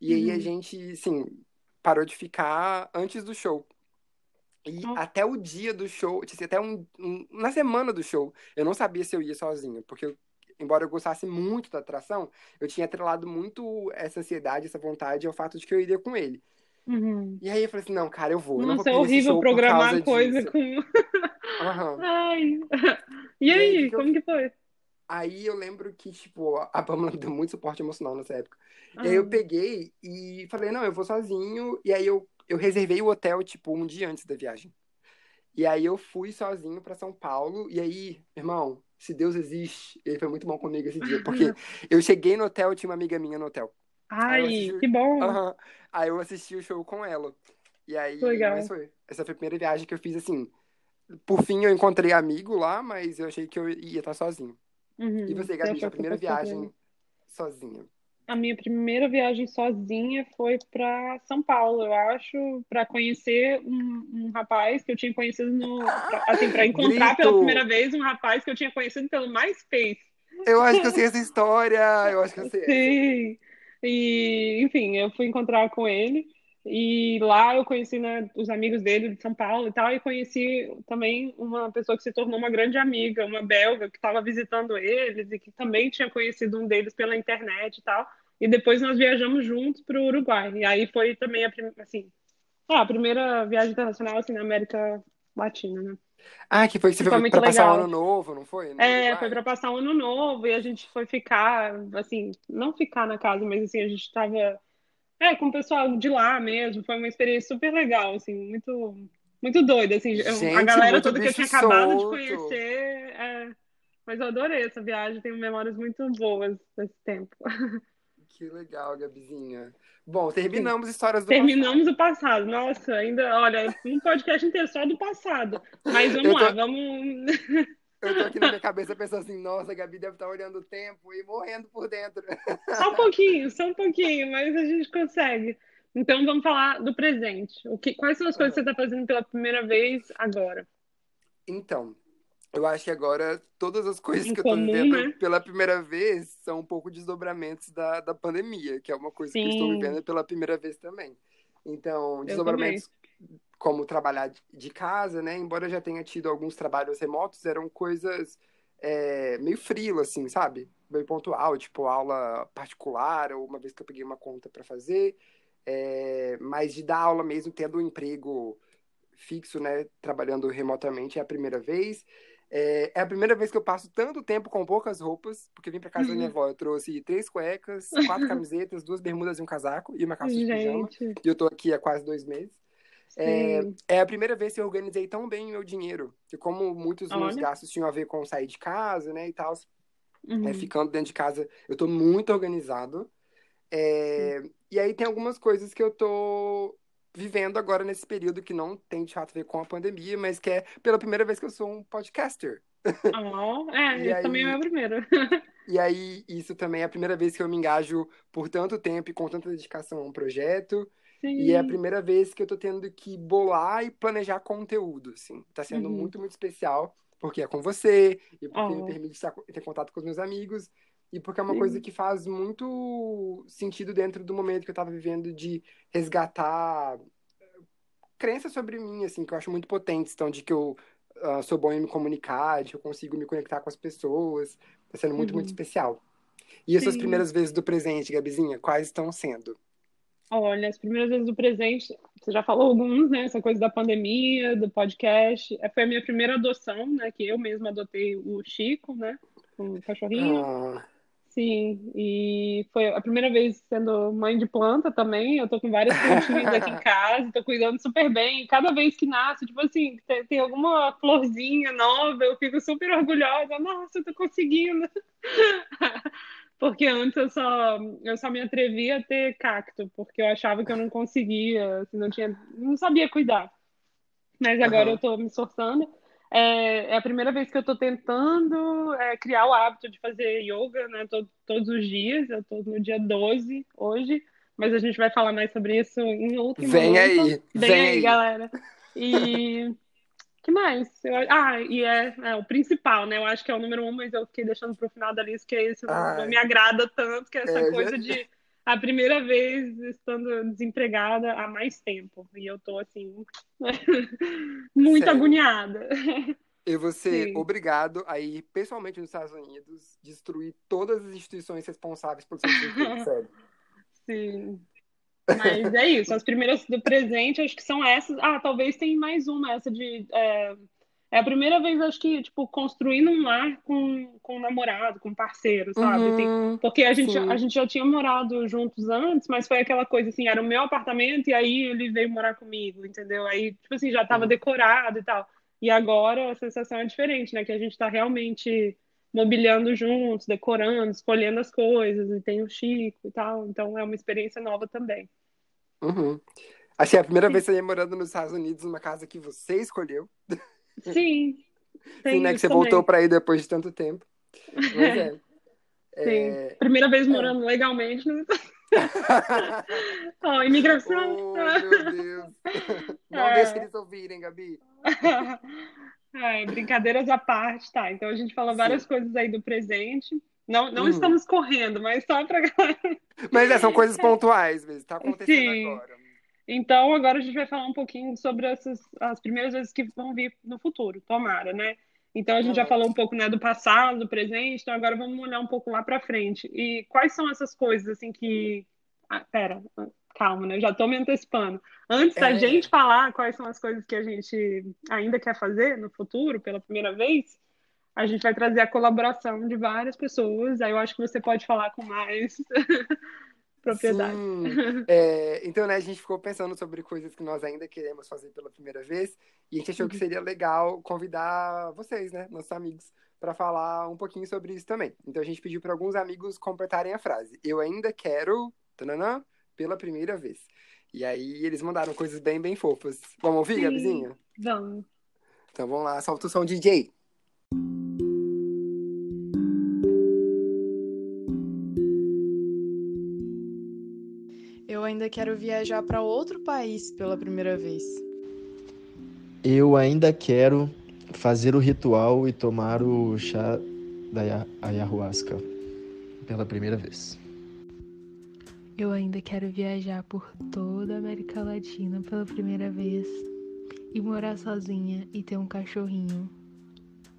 [SPEAKER 2] E aí a
[SPEAKER 1] Uhum.
[SPEAKER 2] gente, assim, parou de ficar antes do show. E até o dia do show, tipo assim, até um, um- na semana do show, eu não sabia se eu ia sozinho, porque eu- embora eu gostasse muito da atração, eu tinha atrelado muito essa ansiedade, essa vontade ao fato de que eu iria com ele.
[SPEAKER 1] Uhum.
[SPEAKER 2] E aí eu falei assim, não, cara, eu vou, eu não vou
[SPEAKER 1] Nossa, é horrível programar coisa
[SPEAKER 2] disso.
[SPEAKER 1] com.
[SPEAKER 2] Aham.
[SPEAKER 1] Ai. E
[SPEAKER 2] E aí, que eu-
[SPEAKER 1] como que foi?
[SPEAKER 2] Aí eu lembro que, tipo, a Pamela deu muito suporte emocional nessa época. E aí eu peguei e falei, não, eu vou sozinho. E aí eu, eu reservei o hotel, tipo, um dia antes da viagem. E aí eu fui sozinho pra São Paulo. E aí, irmão, se Deus existe, ele foi muito bom comigo esse dia. Porque eu cheguei no hotel, tinha uma amiga minha no hotel.
[SPEAKER 1] Ai,
[SPEAKER 2] assisti,
[SPEAKER 1] que bom.
[SPEAKER 2] Aham. Aí eu assisti o show com ela. E aí,
[SPEAKER 1] legal.
[SPEAKER 2] foi. Essa foi a primeira viagem que eu fiz assim. Por fim, eu encontrei amigo lá, mas eu achei que eu ia estar sozinho. E
[SPEAKER 1] Uhum.
[SPEAKER 2] você,
[SPEAKER 1] Você
[SPEAKER 2] Gabi,
[SPEAKER 1] que
[SPEAKER 2] primeira viagem sozinha?
[SPEAKER 1] A minha primeira viagem sozinha foi para São Paulo, eu acho, para conhecer um, um rapaz que eu tinha conhecido no, pra- assim, para encontrar pela primeira
[SPEAKER 2] Grito!
[SPEAKER 1] vez um rapaz que eu tinha conhecido pelo MySpace.
[SPEAKER 2] Eu acho que eu sei essa história. Eu acho que eu sei.
[SPEAKER 1] Sim. E, enfim, eu fui encontrar com ele e lá eu conheci, né, os amigos dele de São Paulo e tal, e conheci também uma pessoa que se tornou uma grande amiga, uma belga que estava visitando eles e que também tinha conhecido um deles pela internet e tal. E depois nós viajamos juntos para o Uruguai. E aí foi também a, prim- assim, ah, a primeira viagem internacional assim, na América Latina, né?
[SPEAKER 2] Ah, que foi que você
[SPEAKER 1] foi
[SPEAKER 2] foi pra passar o ano novo, não foi? No
[SPEAKER 1] É, foi
[SPEAKER 2] Uruguai?
[SPEAKER 1] para passar um ano novo e a gente foi ficar, assim, não ficar na casa, mas assim, a gente tava, é, com o pessoal de lá mesmo. Foi uma experiência super legal, assim, muito, muito doida, assim. Eu- a
[SPEAKER 2] Gente,
[SPEAKER 1] galera toda que eu tinha acabado de conhecer, é, mas eu adorei essa viagem, tenho memórias muito boas desse tempo.
[SPEAKER 2] Que legal, Gabizinha. Bom,
[SPEAKER 1] Sim.
[SPEAKER 2] terminamos histórias do passado.
[SPEAKER 1] Terminamos o passado. Nossa, ainda, olha, um podcast inteiro só do passado. Mas vamos
[SPEAKER 2] tô,
[SPEAKER 1] lá, vamos.
[SPEAKER 2] Eu tô aqui na minha cabeça pensando assim, nossa, a Gabi deve estar olhando o tempo e morrendo por dentro.
[SPEAKER 1] Só um pouquinho, só um pouquinho, mas a gente consegue. Então vamos falar do presente. O que, quais são as coisas que você está fazendo pela primeira vez agora?
[SPEAKER 2] Então, eu acho que agora todas as coisas
[SPEAKER 1] Em
[SPEAKER 2] que eu tô
[SPEAKER 1] comum,
[SPEAKER 2] vivendo
[SPEAKER 1] né?
[SPEAKER 2] pela primeira vez são um pouco desdobramentos da, da pandemia, que é uma coisa que eu estou
[SPEAKER 1] Sim,
[SPEAKER 2] vivendo pela primeira vez também. Então,
[SPEAKER 1] eu
[SPEAKER 2] desdobramentos como trabalhar de casa, né? Embora eu já tenha tido alguns trabalhos remotos, eram coisas é, meio frila, assim, sabe? Meio pontual, tipo aula particular, ou uma vez que eu peguei uma conta para fazer. É, mas de dar aula mesmo, tendo um emprego fixo, né? Trabalhando remotamente é a primeira vez. É, é a primeira vez que eu passo tanto tempo com poucas roupas, porque vim pra casa da minha avó. Eu trouxe três cuecas, quatro camisetas, duas bermudas e um casaco e uma calça de pijama.
[SPEAKER 1] Gente,
[SPEAKER 2] E eu tô aqui há quase dois meses. É, é a primeira vez que eu organizei tão bem o meu dinheiro. E como muitos dos meus gastos tinham a ver com sair de casa, né, e tal, é,
[SPEAKER 1] Uhum.
[SPEAKER 2] ficando dentro de casa, eu tô muito organizado. É, e aí tem algumas coisas que eu tô vivendo agora nesse período que não tem de fato a ver com a pandemia, mas que é pela primeira vez que eu sou um podcaster.
[SPEAKER 1] Oh, é,
[SPEAKER 2] E
[SPEAKER 1] esse também é o
[SPEAKER 2] aí,
[SPEAKER 1] meu primeiro.
[SPEAKER 2] e aí isso também é a primeira vez que eu me engajo por tanto tempo e com tanta dedicação a um projeto. E é a
[SPEAKER 1] Sim.
[SPEAKER 2] primeira vez que eu tô tendo que bolar e planejar conteúdo, assim. Tá sendo
[SPEAKER 1] Uhum.
[SPEAKER 2] muito, muito especial, porque é com você, e porque me
[SPEAKER 1] Oh,
[SPEAKER 2] permite estar- ter contato com os meus amigos, e porque é uma coisa
[SPEAKER 1] sim.
[SPEAKER 2] que faz muito sentido dentro do momento que eu tava vivendo de resgatar crenças sobre mim, assim, que eu acho muito potentes, então, de que eu ah, sou bom em me comunicar, de que eu consigo me conectar com as pessoas. Tá sendo muito, muito
[SPEAKER 1] Uhum.
[SPEAKER 2] especial. E as suas
[SPEAKER 1] Sim.
[SPEAKER 2] primeiras vezes do presente, Gabizinha, quais estão sendo?
[SPEAKER 1] Olha, as primeiras vezes do presente, você já falou alguns, né? Essa coisa da pandemia, do podcast. É, Foi a minha primeira adoção, né? Que eu mesma adotei o Chico, né? O cachorrinho.
[SPEAKER 2] Ah,
[SPEAKER 1] Sim, e foi a primeira vez sendo mãe de planta também. Eu tô com várias plantinhas aqui em casa, tô cuidando super bem. E cada vez que nasce, tipo assim, tem, tem alguma florzinha nova, eu fico super orgulhosa. Nossa, eu tô conseguindo. Porque antes eu só, eu só me atrevia a ter cacto, porque eu achava que eu não conseguia, assim, não tinha, não sabia cuidar. Mas agora eu
[SPEAKER 2] aham.
[SPEAKER 1] tô me esforçando. É, é a primeira vez que eu tô tentando é, criar o hábito de fazer yoga, né, to- todos os dias. Eu tô no dia 12 hoje, mas a gente vai falar mais sobre isso em outro
[SPEAKER 2] Vem
[SPEAKER 1] momento.
[SPEAKER 2] aí,
[SPEAKER 1] Vem,
[SPEAKER 2] vem
[SPEAKER 1] aí,
[SPEAKER 2] aí.
[SPEAKER 1] galera. E que mais? Eu- ah, e é, é o principal, né? Eu acho que é o número um, mas eu fiquei deixando pro final da lista, que é esse, não, não me agrada tanto, que é essa
[SPEAKER 2] É, já-
[SPEAKER 1] coisa de a primeira vez estando desempregada há mais tempo. E eu tô assim, muito
[SPEAKER 2] Sério.
[SPEAKER 1] agoniada.
[SPEAKER 2] Eu vou ser
[SPEAKER 1] Sim.
[SPEAKER 2] obrigado a ir pessoalmente nos Estados Unidos, destruir todas as instituições responsáveis pelo seu desemprego, sério.
[SPEAKER 1] Sim. Mas é isso, as primeiras do presente acho que são essas. Ah, talvez tenha mais uma, essa de. É, é a primeira vez, acho que, tipo, construindo um lar com, com um namorado, com um parceiro, sabe? Tem-
[SPEAKER 2] Uhum.
[SPEAKER 1] porque a gente,
[SPEAKER 2] Sim.
[SPEAKER 1] a gente já tinha morado juntos antes, mas foi aquela coisa assim, era o meu apartamento e aí ele veio morar comigo, entendeu? Aí, tipo assim, já tava
[SPEAKER 2] Uhum.
[SPEAKER 1] decorado e tal. E agora a sensação é diferente, né? Que a gente tá realmente mobiliando juntos, decorando, escolhendo as coisas, e tem o Chico e tal. Então é uma experiência nova também.
[SPEAKER 2] Uhum. Achei a primeira vez que você ia morando nos Estados Unidos, numa casa que você escolheu.
[SPEAKER 1] Sim, tem
[SPEAKER 2] Sim, né? Que você
[SPEAKER 1] também.
[SPEAKER 2] voltou pra ir depois de tanto tempo. É.
[SPEAKER 1] Sim.
[SPEAKER 2] É...
[SPEAKER 1] Primeira vez morando legalmente nos Ó, imigração.
[SPEAKER 2] oh, meu Deus. Não
[SPEAKER 1] É.
[SPEAKER 2] deixa eles ouvirem, Gabi.
[SPEAKER 1] Brincadeiras à parte, tá? Então a gente falou várias coisas aí do presente. Não, não
[SPEAKER 2] Uhum.
[SPEAKER 1] estamos correndo, mas só pra
[SPEAKER 2] Mas é, são coisas pontuais mesmo. Tá acontecendo
[SPEAKER 1] Sim.
[SPEAKER 2] agora.
[SPEAKER 1] Então, agora a gente vai falar um pouquinho sobre essas as primeiras vezes que vão vir no futuro, tomara, né? Então a gente já
[SPEAKER 2] Uhum.
[SPEAKER 1] falou um pouco, né, do passado, do presente, então agora vamos olhar um pouco lá pra frente. E quais são essas coisas assim que ah, pera, calma, né? Já tô me antecipando. Antes da
[SPEAKER 2] É.
[SPEAKER 1] gente falar quais são as coisas que a gente ainda quer fazer no futuro, pela primeira vez, a gente vai trazer a colaboração de várias pessoas. Aí eu acho que você pode falar com mais propriedade.
[SPEAKER 2] É, então, né, a gente ficou pensando sobre coisas que nós ainda queremos fazer pela primeira vez e a gente achou que
[SPEAKER 1] Uhum.
[SPEAKER 2] seria legal convidar vocês, né, nossos amigos, para falar um pouquinho sobre isso também. Então a gente pediu para alguns amigos completarem a frase. Eu ainda quero, tananã, pela primeira vez. E aí eles mandaram coisas bem, bem fofas. Vamos ouvir,
[SPEAKER 1] Sim.
[SPEAKER 2] Gabizinha?
[SPEAKER 1] Vamos.
[SPEAKER 2] Então vamos lá, solta o som DJ.
[SPEAKER 3] Eu ainda quero viajar para outro país pela primeira vez.
[SPEAKER 4] Eu ainda quero fazer o ritual e tomar o chá da ya- ayahuasca pela primeira vez.
[SPEAKER 5] Eu ainda quero viajar por toda a América Latina pela primeira vez e morar sozinha e ter um cachorrinho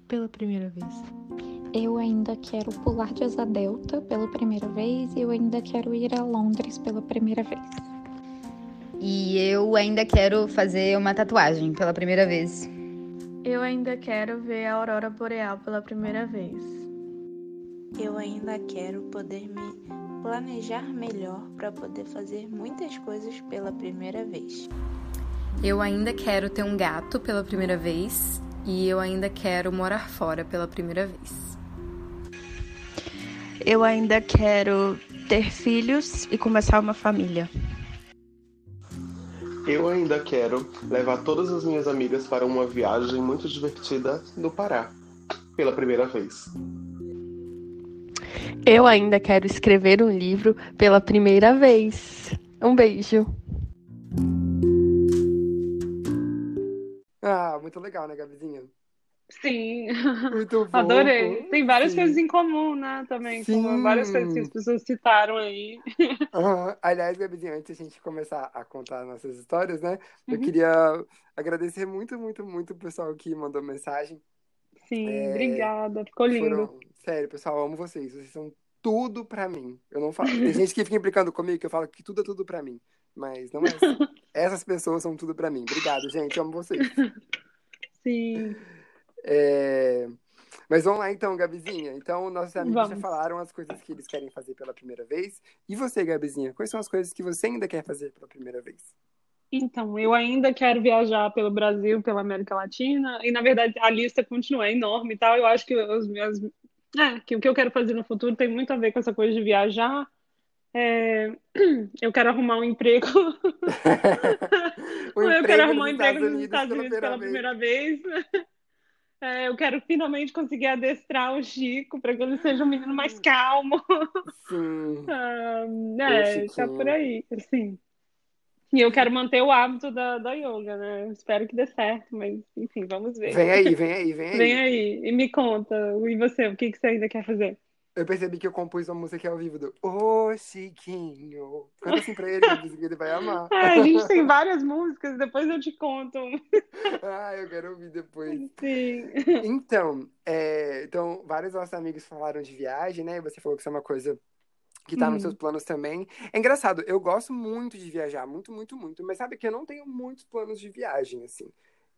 [SPEAKER 5] pela primeira vez.
[SPEAKER 6] Eu ainda quero pular de asa delta pela primeira vez e eu ainda quero ir a Londres pela primeira vez.
[SPEAKER 7] E eu ainda quero fazer uma tatuagem pela primeira vez.
[SPEAKER 8] Eu ainda quero ver a aurora boreal pela primeira vez.
[SPEAKER 9] Eu ainda quero poder me planejar melhor para poder fazer muitas coisas pela primeira vez.
[SPEAKER 10] Eu ainda quero ter um gato pela primeira vez e eu ainda quero morar fora pela primeira vez.
[SPEAKER 8] Eu ainda quero ter filhos e começar uma família.
[SPEAKER 11] Eu ainda quero levar todas as minhas amigas para uma viagem muito divertida no Pará, pela primeira vez.
[SPEAKER 8] Eu ainda quero escrever um livro pela primeira vez. Um beijo.
[SPEAKER 2] Ah, muito legal, né, Gabizinha?
[SPEAKER 1] Sim,
[SPEAKER 2] Muito fofo.
[SPEAKER 1] adorei. Tem várias
[SPEAKER 2] Sim.
[SPEAKER 1] coisas em comum, né? Também,
[SPEAKER 2] Sim.
[SPEAKER 1] com várias coisas que as pessoas citaram aí.
[SPEAKER 2] Aham. Aliás, Gabizinha, antes de a gente começar a contar nossas histórias, né? Eu
[SPEAKER 1] Uhum.
[SPEAKER 2] queria agradecer muito, muito, muito o pessoal que mandou mensagem.
[SPEAKER 1] Sim,
[SPEAKER 2] É,
[SPEAKER 1] obrigada. Ficou lindo.
[SPEAKER 2] Foram... Sério, pessoal, eu amo vocês. Vocês são tudo pra mim. Eu não falo. Tem gente que fica implicando comigo que eu falo que tudo é tudo pra mim. Mas não é assim. Essas pessoas são tudo pra mim. Obrigado, gente. Eu amo vocês.
[SPEAKER 1] Sim.
[SPEAKER 2] É, Mas vamos lá então, Gabizinha. Então, nossos amigos já
[SPEAKER 1] Vamos.
[SPEAKER 2] falaram as coisas que eles querem fazer pela primeira vez. E você, Gabizinha, quais são as coisas que você ainda quer fazer pela primeira vez?
[SPEAKER 1] Então, eu ainda quero viajar pelo Brasil, pela América Latina, e na verdade a lista continua é enorme e tal. Eu acho que os meus, é, que o que eu quero fazer no futuro tem muito a ver com essa coisa de viajar. É, eu quero arrumar um emprego. Eu quero arrumar um emprego
[SPEAKER 2] Estados
[SPEAKER 1] nos Estados Unidos pela
[SPEAKER 2] primeira
[SPEAKER 1] primeira vez. É, eu quero finalmente conseguir adestrar o Chico para que ele seja um menino mais calmo.
[SPEAKER 2] Sim.
[SPEAKER 1] Ah, é, tá por aí, assim. E eu quero manter o hábito da, da yoga, né? Espero que dê certo, mas enfim, vamos ver.
[SPEAKER 2] Vem aí, vem aí, vem aí.
[SPEAKER 1] Vem aí e me conta. E você, o que, que você ainda quer fazer?
[SPEAKER 2] Eu percebi que eu compus uma música ao vivo do Ô Chiquinho. Canta assim pra ele, que ele vai amar.
[SPEAKER 1] Ah, a gente tem várias músicas, depois eu te conto.
[SPEAKER 2] ah, eu quero ouvir depois.
[SPEAKER 1] Sim.
[SPEAKER 2] Então, é, então, vários nossos amigos falaram de viagem, né? E você falou que isso é uma coisa que tá nos seus planos também. É engraçado, eu gosto muito de viajar, muito, muito, muito. Mas sabe que eu não tenho muitos planos de viagem, assim.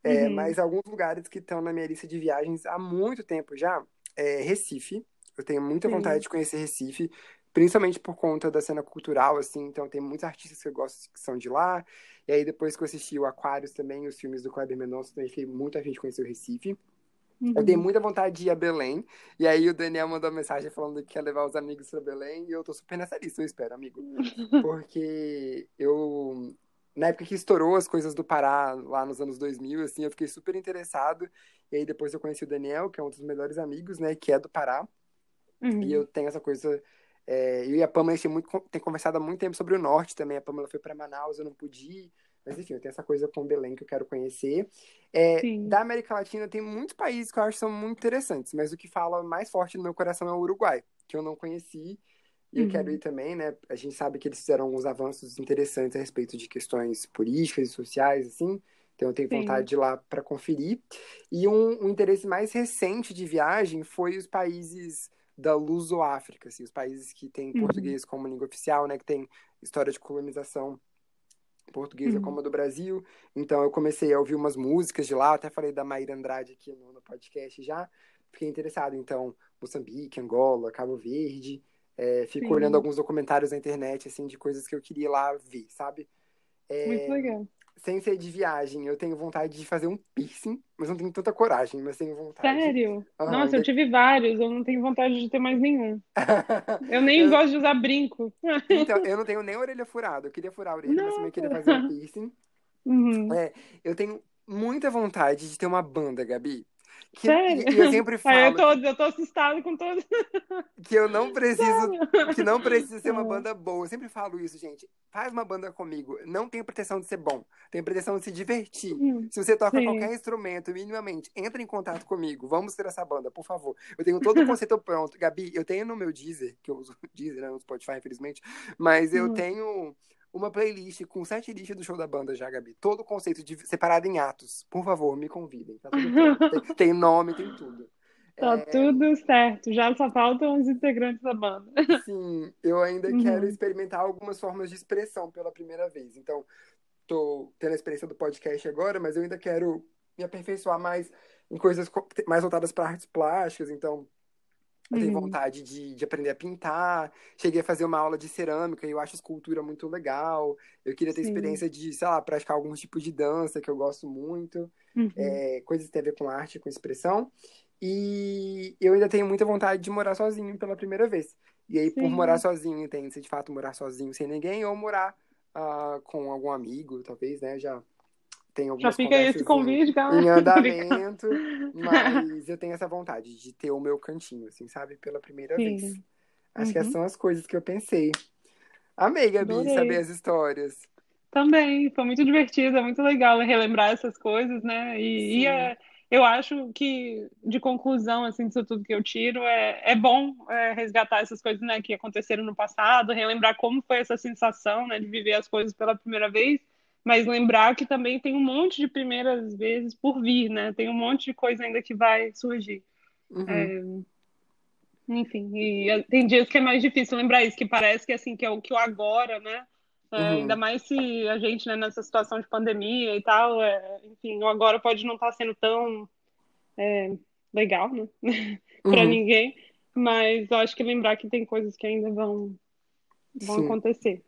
[SPEAKER 2] É,
[SPEAKER 1] Uhum.
[SPEAKER 2] Mas alguns lugares que estão na minha lista de viagens há muito tempo já é Recife. Eu tenho muita
[SPEAKER 1] Sim.
[SPEAKER 2] vontade de conhecer Recife, principalmente por conta da cena cultural, assim. Então tem muitos artistas que eu gosto que são de lá. E aí depois que eu assisti o Aquários também, os filmes do Kleber Mendonça, também fiquei muito afim de conhecer o Recife. Eu
[SPEAKER 1] Uhum.
[SPEAKER 2] tenho muita vontade de ir a Belém. E aí o Daniel mandou uma mensagem falando que quer levar os amigos pra Belém. E eu tô super nessa lista, eu espero, amigo. Porque eu... Na época que estourou as coisas do Pará, lá nos anos 2000, assim, eu fiquei super interessado. E aí depois eu conheci o Daniel, que é um dos melhores amigos, né? Que é do Pará.
[SPEAKER 1] Uhum.
[SPEAKER 2] E eu tenho essa coisa... é, eu e a Pamela, a gente tem, muito, tem conversado há muito tempo sobre o Norte também. A Pamela foi pra Manaus, eu não pude ir. Mas enfim, eu tenho essa coisa com Belém que eu quero conhecer. É, da América Latina tem muitos países que eu acho que são muito interessantes, mas o que fala mais forte no meu coração é o Uruguai, que eu não conheci e eu
[SPEAKER 1] Uhum.
[SPEAKER 2] quero ir também, né? A gente sabe que eles fizeram alguns avanços interessantes a respeito de questões políticas e sociais, assim. Então eu tenho
[SPEAKER 1] Sim.
[SPEAKER 2] vontade de ir lá para conferir. E um, um interesse mais recente de viagem foi os países da Luso-África, assim, os países que têm
[SPEAKER 1] Uhum.
[SPEAKER 2] português como língua oficial, né? Que tem história de colonização portuguesa
[SPEAKER 1] Uhum.
[SPEAKER 2] como a do Brasil. Então eu comecei a ouvir umas músicas de lá, até falei da Maíra Andrade aqui no, no podcast já. Fiquei interessado, então, Moçambique, Angola, Cabo Verde. É, fico
[SPEAKER 1] Sim.
[SPEAKER 2] olhando alguns documentários na internet, assim, de coisas que eu queria lá ver, sabe? É,
[SPEAKER 1] Muito legal.
[SPEAKER 2] Sem ser de viagem, eu tenho vontade de fazer um piercing, mas não tenho tanta coragem, mas tenho vontade.
[SPEAKER 1] Sério?
[SPEAKER 2] Aham,
[SPEAKER 1] Nossa, eu tive vários, eu não tenho vontade de ter mais nenhum. Eu nem
[SPEAKER 2] Eu-
[SPEAKER 1] gosto de usar brinco.
[SPEAKER 2] Então, eu não tenho nem orelha furada. Eu queria furar a orelha, mas também queria fazer um piercing.
[SPEAKER 1] Uhum.
[SPEAKER 2] É, eu tenho muita vontade de ter uma banda, Gabi. Que,
[SPEAKER 1] Sério?
[SPEAKER 2] Eu sempre falo
[SPEAKER 1] eu tô, eu tô assustada com todos.
[SPEAKER 2] que eu não preciso, que não precisa ser uma banda boa. Eu sempre falo isso, gente. Faz uma banda comigo. Não tem pretensão de ser bom. Tem pretensão de se divertir.
[SPEAKER 1] Hum,
[SPEAKER 2] Se você toca
[SPEAKER 1] sim.
[SPEAKER 2] qualquer instrumento, minimamente, entre em contato comigo. Vamos ter essa banda, por favor. Eu tenho todo o conceito pronto. Gabi, eu tenho no meu Deezer, que eu uso Deezer, né, no Spotify, infelizmente. Mas eu
[SPEAKER 1] Uhum.
[SPEAKER 2] tenho uma playlist com sete listas do show da banda já, Gabi. Todo o conceito de, separado em atos. Por favor, me convidem. Tá. Tem, tem nome, tem tudo.
[SPEAKER 1] Tá
[SPEAKER 2] É,
[SPEAKER 1] tudo certo. Já só faltam os integrantes da banda.
[SPEAKER 2] Sim, eu ainda
[SPEAKER 1] Uhum.
[SPEAKER 2] quero experimentar algumas formas de expressão pela primeira vez. Então, tô tendo a experiência do podcast agora, mas eu ainda quero me aperfeiçoar mais em coisas co- mais voltadas para artes plásticas. Então, eu tenho
[SPEAKER 1] Uhum.
[SPEAKER 2] vontade de, de aprender a pintar. Cheguei a fazer uma aula de cerâmica e eu acho escultura muito legal. Eu queria ter
[SPEAKER 1] Sim.
[SPEAKER 2] experiência de, sei lá, praticar alguns tipos de dança que eu gosto muito.
[SPEAKER 1] Uhum.
[SPEAKER 2] É, coisas que tem a ver com arte, com expressão. E eu ainda tenho muita vontade de morar sozinho pela primeira vez. E aí, por
[SPEAKER 1] Sim.
[SPEAKER 2] morar sozinho, entende? Se de fato morar sozinho sem ninguém, ou morar ah, com algum amigo, talvez, né? Já tem
[SPEAKER 1] Já
[SPEAKER 2] algumas
[SPEAKER 1] fica esse
[SPEAKER 2] em-
[SPEAKER 1] convite, galera.
[SPEAKER 2] em
[SPEAKER 1] Tô brincando.
[SPEAKER 2] andamento, mas eu tenho essa vontade de ter o meu cantinho, assim, sabe? Pela primeira
[SPEAKER 1] Sim.
[SPEAKER 2] vez. Acho que
[SPEAKER 1] Uhum.
[SPEAKER 2] essas são as coisas que eu pensei. Amei, Gabi,
[SPEAKER 1] Adorei.
[SPEAKER 2] saber as histórias.
[SPEAKER 1] Também, foi muito divertido, é muito legal relembrar essas coisas, né? E, e é- eu acho que, de conclusão, assim, disso tudo que eu tiro, é, é bom é, resgatar essas coisas, né, que aconteceram no passado, relembrar como foi essa sensação, né, de viver as coisas pela primeira vez, mas lembrar que também tem um monte de primeiras vezes por vir, né? Tem um monte de coisa ainda que vai surgir.
[SPEAKER 2] Uhum.
[SPEAKER 1] É, enfim, e eh, tem dias que é mais difícil lembrar isso, que parece que assim, que é o que o agora, né? É,
[SPEAKER 2] Uhum.
[SPEAKER 1] ainda mais se a gente, né, nessa situação de pandemia e tal, é, enfim, o agora pode não estar sendo tão é, legal, né? Para
[SPEAKER 2] Uhum.
[SPEAKER 1] ninguém, mas eu acho que lembrar que tem coisas que ainda vão, vão
[SPEAKER 2] Sim.
[SPEAKER 1] acontecer.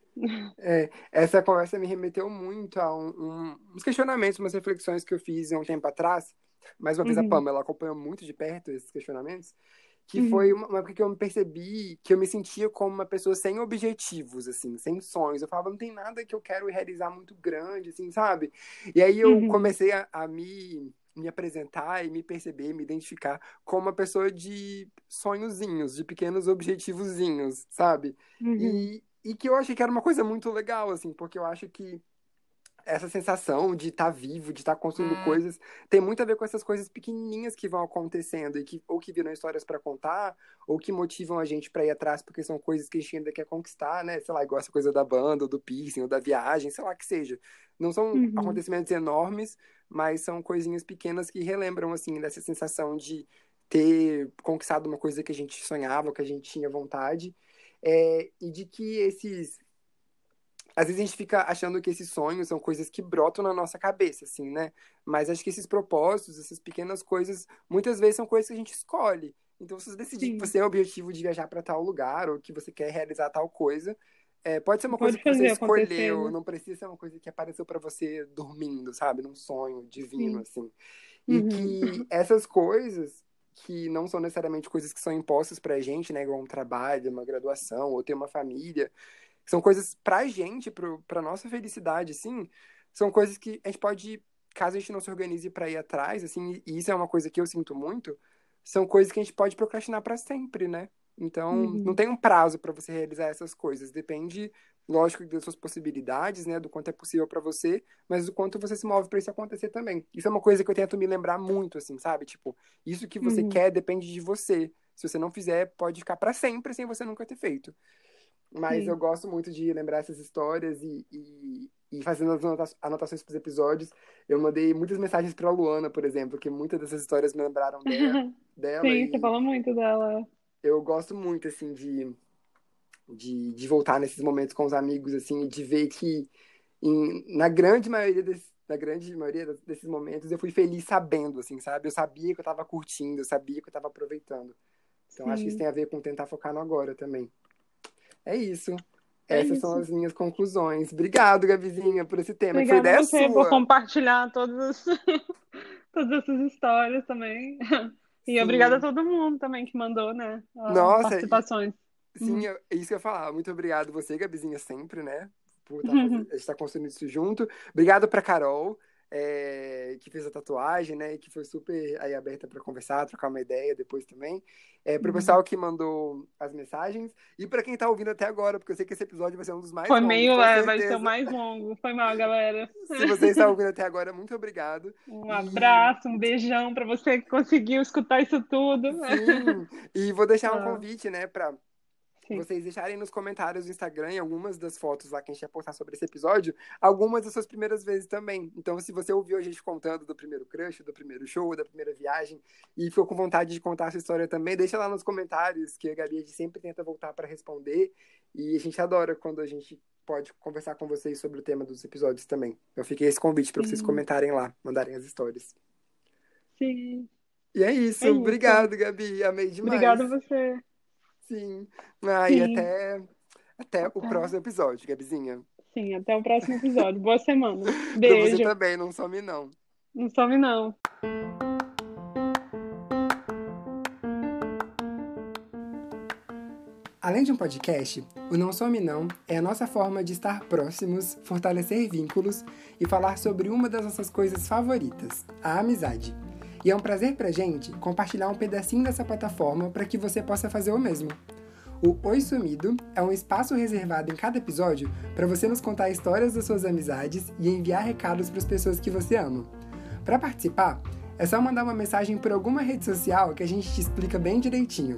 [SPEAKER 2] É, essa conversa me remeteu muito a um- um- uns questionamentos, umas reflexões que eu fiz há um tempo atrás. Mais uma vez, a
[SPEAKER 1] Uhum.
[SPEAKER 2] Pamela acompanhou muito de perto esses questionamentos. Que
[SPEAKER 1] Uhum.
[SPEAKER 2] foi uma uma época que eu me percebi que eu me sentia como uma pessoa sem objetivos, assim, sem sonhos. Eu falava, não tem nada que eu quero realizar muito grande, assim, sabe? E aí eu
[SPEAKER 1] Uhum.
[SPEAKER 2] comecei a, a me me apresentar e me perceber, me identificar como uma pessoa de sonhozinhos, de pequenos objetivozinhos, sabe?
[SPEAKER 1] Uhum.
[SPEAKER 2] E, e que eu achei que era uma coisa muito legal, assim, porque eu acho que essa sensação de estar tá vivo, de estar tá construindo
[SPEAKER 1] Hum.
[SPEAKER 2] coisas, tem muito a ver com essas coisas pequenininhas que vão acontecendo e que ou que viram histórias para contar, ou que motivam a gente para ir atrás porque são coisas que a gente ainda quer conquistar, né? Sei lá, igual essa coisa da banda, ou do piercing, ou da viagem, sei lá que seja. Não são
[SPEAKER 1] Uhum.
[SPEAKER 2] acontecimentos enormes, mas são coisinhas pequenas que relembram assim dessa sensação de ter conquistado uma coisa que a gente sonhava, que a gente tinha vontade, é, e de que esses às vezes a gente fica achando que esses sonhos são coisas que brotam na nossa cabeça, assim, né? Mas acho que esses propósitos, essas pequenas coisas, muitas vezes são coisas que a gente escolhe. Então, se você decidir
[SPEAKER 1] Sim.
[SPEAKER 2] que você tem o objetivo de viajar para tal lugar ou que você quer realizar tal coisa, é, pode ser uma
[SPEAKER 1] Pode
[SPEAKER 2] coisa que você escolheu,
[SPEAKER 1] né?
[SPEAKER 2] não precisa ser uma coisa que apareceu para você dormindo, sabe? Num sonho divino,
[SPEAKER 1] Sim.
[SPEAKER 2] assim. E
[SPEAKER 1] Uhum.
[SPEAKER 2] que essas coisas que não são necessariamente coisas que são impostas pra gente, né? Igual um trabalho, uma graduação, ou ter uma família. São coisas pra gente, pro, pra nossa felicidade, assim. São coisas que a gente pode, caso a gente não se organize pra ir atrás, assim, e isso é uma coisa que eu sinto muito, são coisas que a gente pode procrastinar pra sempre, né? Então,
[SPEAKER 1] Uhum.
[SPEAKER 2] não tem um prazo pra você realizar essas coisas. Depende, lógico, das suas possibilidades, né? Do quanto é possível pra você, mas do quanto você se move pra isso acontecer também. Isso é uma coisa que eu tento me lembrar muito, assim, sabe? Tipo, isso que você
[SPEAKER 1] Uhum.
[SPEAKER 2] quer depende de você. Se você não fizer, pode ficar pra sempre sem você nunca ter feito. Mas
[SPEAKER 1] Sim.
[SPEAKER 2] eu gosto muito de lembrar essas histórias e, e, e fazendo as anota- anotações para os episódios. Eu mandei muitas mensagens para Luana, por exemplo, que muitas dessas histórias me lembraram dela. dela
[SPEAKER 1] Sim,
[SPEAKER 2] e
[SPEAKER 1] você fala muito dela.
[SPEAKER 2] eu gosto muito, assim, de, de, de voltar nesses momentos com os amigos, assim, e de ver que em- na grande maioria desses, na grande maioria des- desses momentos eu fui feliz sabendo, assim, sabe? Eu sabia que eu tava curtindo, eu sabia que eu tava aproveitando. Então acho que isso
[SPEAKER 1] Sim.
[SPEAKER 2] tem a ver com tentar focar no agora também. É isso.
[SPEAKER 1] É
[SPEAKER 2] Essas são
[SPEAKER 1] isso.
[SPEAKER 2] as minhas conclusões. Obrigado, Gabizinha, por esse tema, foi
[SPEAKER 1] Obrigada a
[SPEAKER 2] ideia
[SPEAKER 1] você por
[SPEAKER 2] sua.
[SPEAKER 1] compartilhar todas, todas essas histórias também. E
[SPEAKER 2] Sim.
[SPEAKER 1] obrigada a todo mundo também que mandou, né? as
[SPEAKER 2] Nossa, e-
[SPEAKER 1] participações.
[SPEAKER 2] Sim,
[SPEAKER 1] Uhum.
[SPEAKER 2] eu- é isso que eu ia falar. Muito obrigado você, Gabizinha, sempre, né? Por a gente estar construindo isso junto. Obrigado pra Carol, é, que fez a tatuagem, né? E que foi super aí aberta pra conversar, trocar uma ideia depois também. É, pro
[SPEAKER 1] Uhum.
[SPEAKER 2] pessoal que mandou as mensagens. E pra quem tá ouvindo até agora, porque eu sei que esse episódio vai ser um dos mais
[SPEAKER 1] Foi
[SPEAKER 2] longos,
[SPEAKER 1] meio,
[SPEAKER 2] com
[SPEAKER 1] é, vai ser o mais longo. Foi mal, galera.
[SPEAKER 2] Se você está ouvindo até agora, muito obrigado.
[SPEAKER 1] Um abraço, um beijão pra você que conseguiu escutar isso tudo.
[SPEAKER 2] Sim, e vou deixar um
[SPEAKER 1] Ah.
[SPEAKER 2] convite, né, pra
[SPEAKER 1] Sim.
[SPEAKER 2] vocês deixarem nos comentários do Instagram e algumas das fotos lá que a gente vai postar sobre esse episódio, algumas das suas primeiras vezes também. Então, se você ouviu a gente contando do primeiro crush, do primeiro show, da primeira viagem, e ficou com vontade de contar a sua história também, deixa lá nos comentários, que a Gabi a gente sempre tenta voltar para responder. E a gente adora quando a gente pode conversar com vocês sobre o tema dos episódios também. Eu fiquei esse convite para vocês comentarem lá, mandarem as histórias.
[SPEAKER 1] Sim.
[SPEAKER 2] E é isso.
[SPEAKER 1] É isso.
[SPEAKER 2] Obrigado, Gabi. Amei demais.
[SPEAKER 1] Obrigada a você.
[SPEAKER 2] Sim. Ah, e
[SPEAKER 1] Sim.
[SPEAKER 2] até, até o próximo episódio, Gabizinha.
[SPEAKER 1] Sim, até o próximo episódio. Boa semana.
[SPEAKER 2] Pra você
[SPEAKER 1] Beijo.
[SPEAKER 2] também, não some não.
[SPEAKER 1] Não some, não.
[SPEAKER 2] Além de um podcast, o Não Some Não é a nossa forma de estar próximos, fortalecer vínculos e falar sobre uma das nossas coisas favoritas, a amizade. E é um prazer pra gente compartilhar um pedacinho dessa plataforma para que você possa fazer o mesmo. O Oi Sumido é um espaço reservado em cada episódio para você nos contar histórias das suas amizades e enviar recados para as pessoas que você ama. Para participar, é só mandar uma mensagem por alguma rede social que a gente te explica bem direitinho.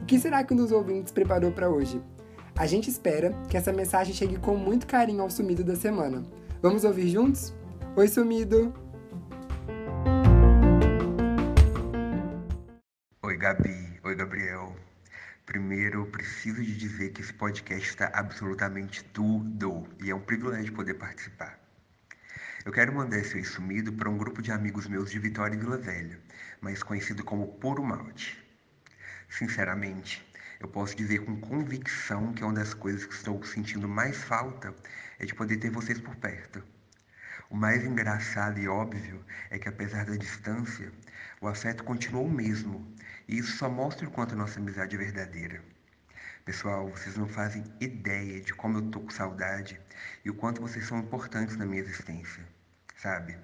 [SPEAKER 2] O que será que um dos ouvintes preparou para hoje? A gente espera que essa mensagem chegue com muito carinho ao sumido da semana. Vamos ouvir juntos? Oi, sumido!
[SPEAKER 12] Gabi. Oi, Gabriel. Primeiro, eu preciso de dizer que esse podcast está absolutamente tudo e é um privilégio poder participar. Eu quero mandar esse oi sumido para um grupo de amigos meus de Vitória e Vila Velha, mais conhecido como Puro Malte. Sinceramente, eu posso dizer com convicção que uma das coisas que estou sentindo mais falta é de poder ter vocês por perto. O mais engraçado e óbvio é que, apesar da distância, o afeto continua o mesmo, e isso só mostra o quanto a nossa amizade é verdadeira. Pessoal, vocês não fazem ideia de como eu tô com saudade e o quanto vocês são importantes na minha existência, sabe?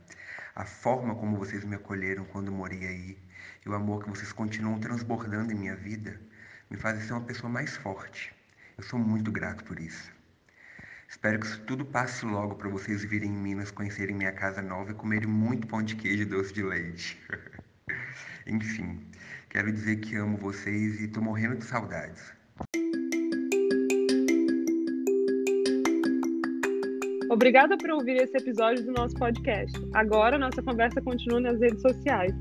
[SPEAKER 12] A forma como vocês me acolheram quando morei aí e o amor que vocês continuam transbordando em minha vida me fazem ser uma pessoa mais forte. Eu sou muito grato por isso. Espero que isso tudo passe logo para vocês virem em Minas, conhecerem minha casa nova e comerem muito pão de queijo e doce de leite. Enfim, quero dizer que amo vocês e tô morrendo de saudades.
[SPEAKER 1] Obrigada por ouvir esse episódio do nosso podcast. Agora nossa conversa continua nas redes sociais.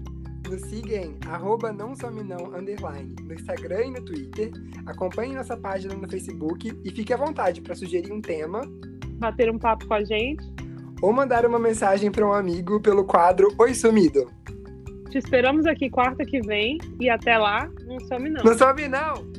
[SPEAKER 2] Nos siga em arroba não some não, underline, no Instagram e no Twitter. Acompanhe nossa página no Facebook e fique à vontade para sugerir um tema,
[SPEAKER 1] bater um papo com a gente
[SPEAKER 2] ou mandar uma mensagem para um amigo pelo quadro Oi Sumido.
[SPEAKER 1] Te esperamos aqui quarta que vem e até lá, não some não.
[SPEAKER 2] Não some não!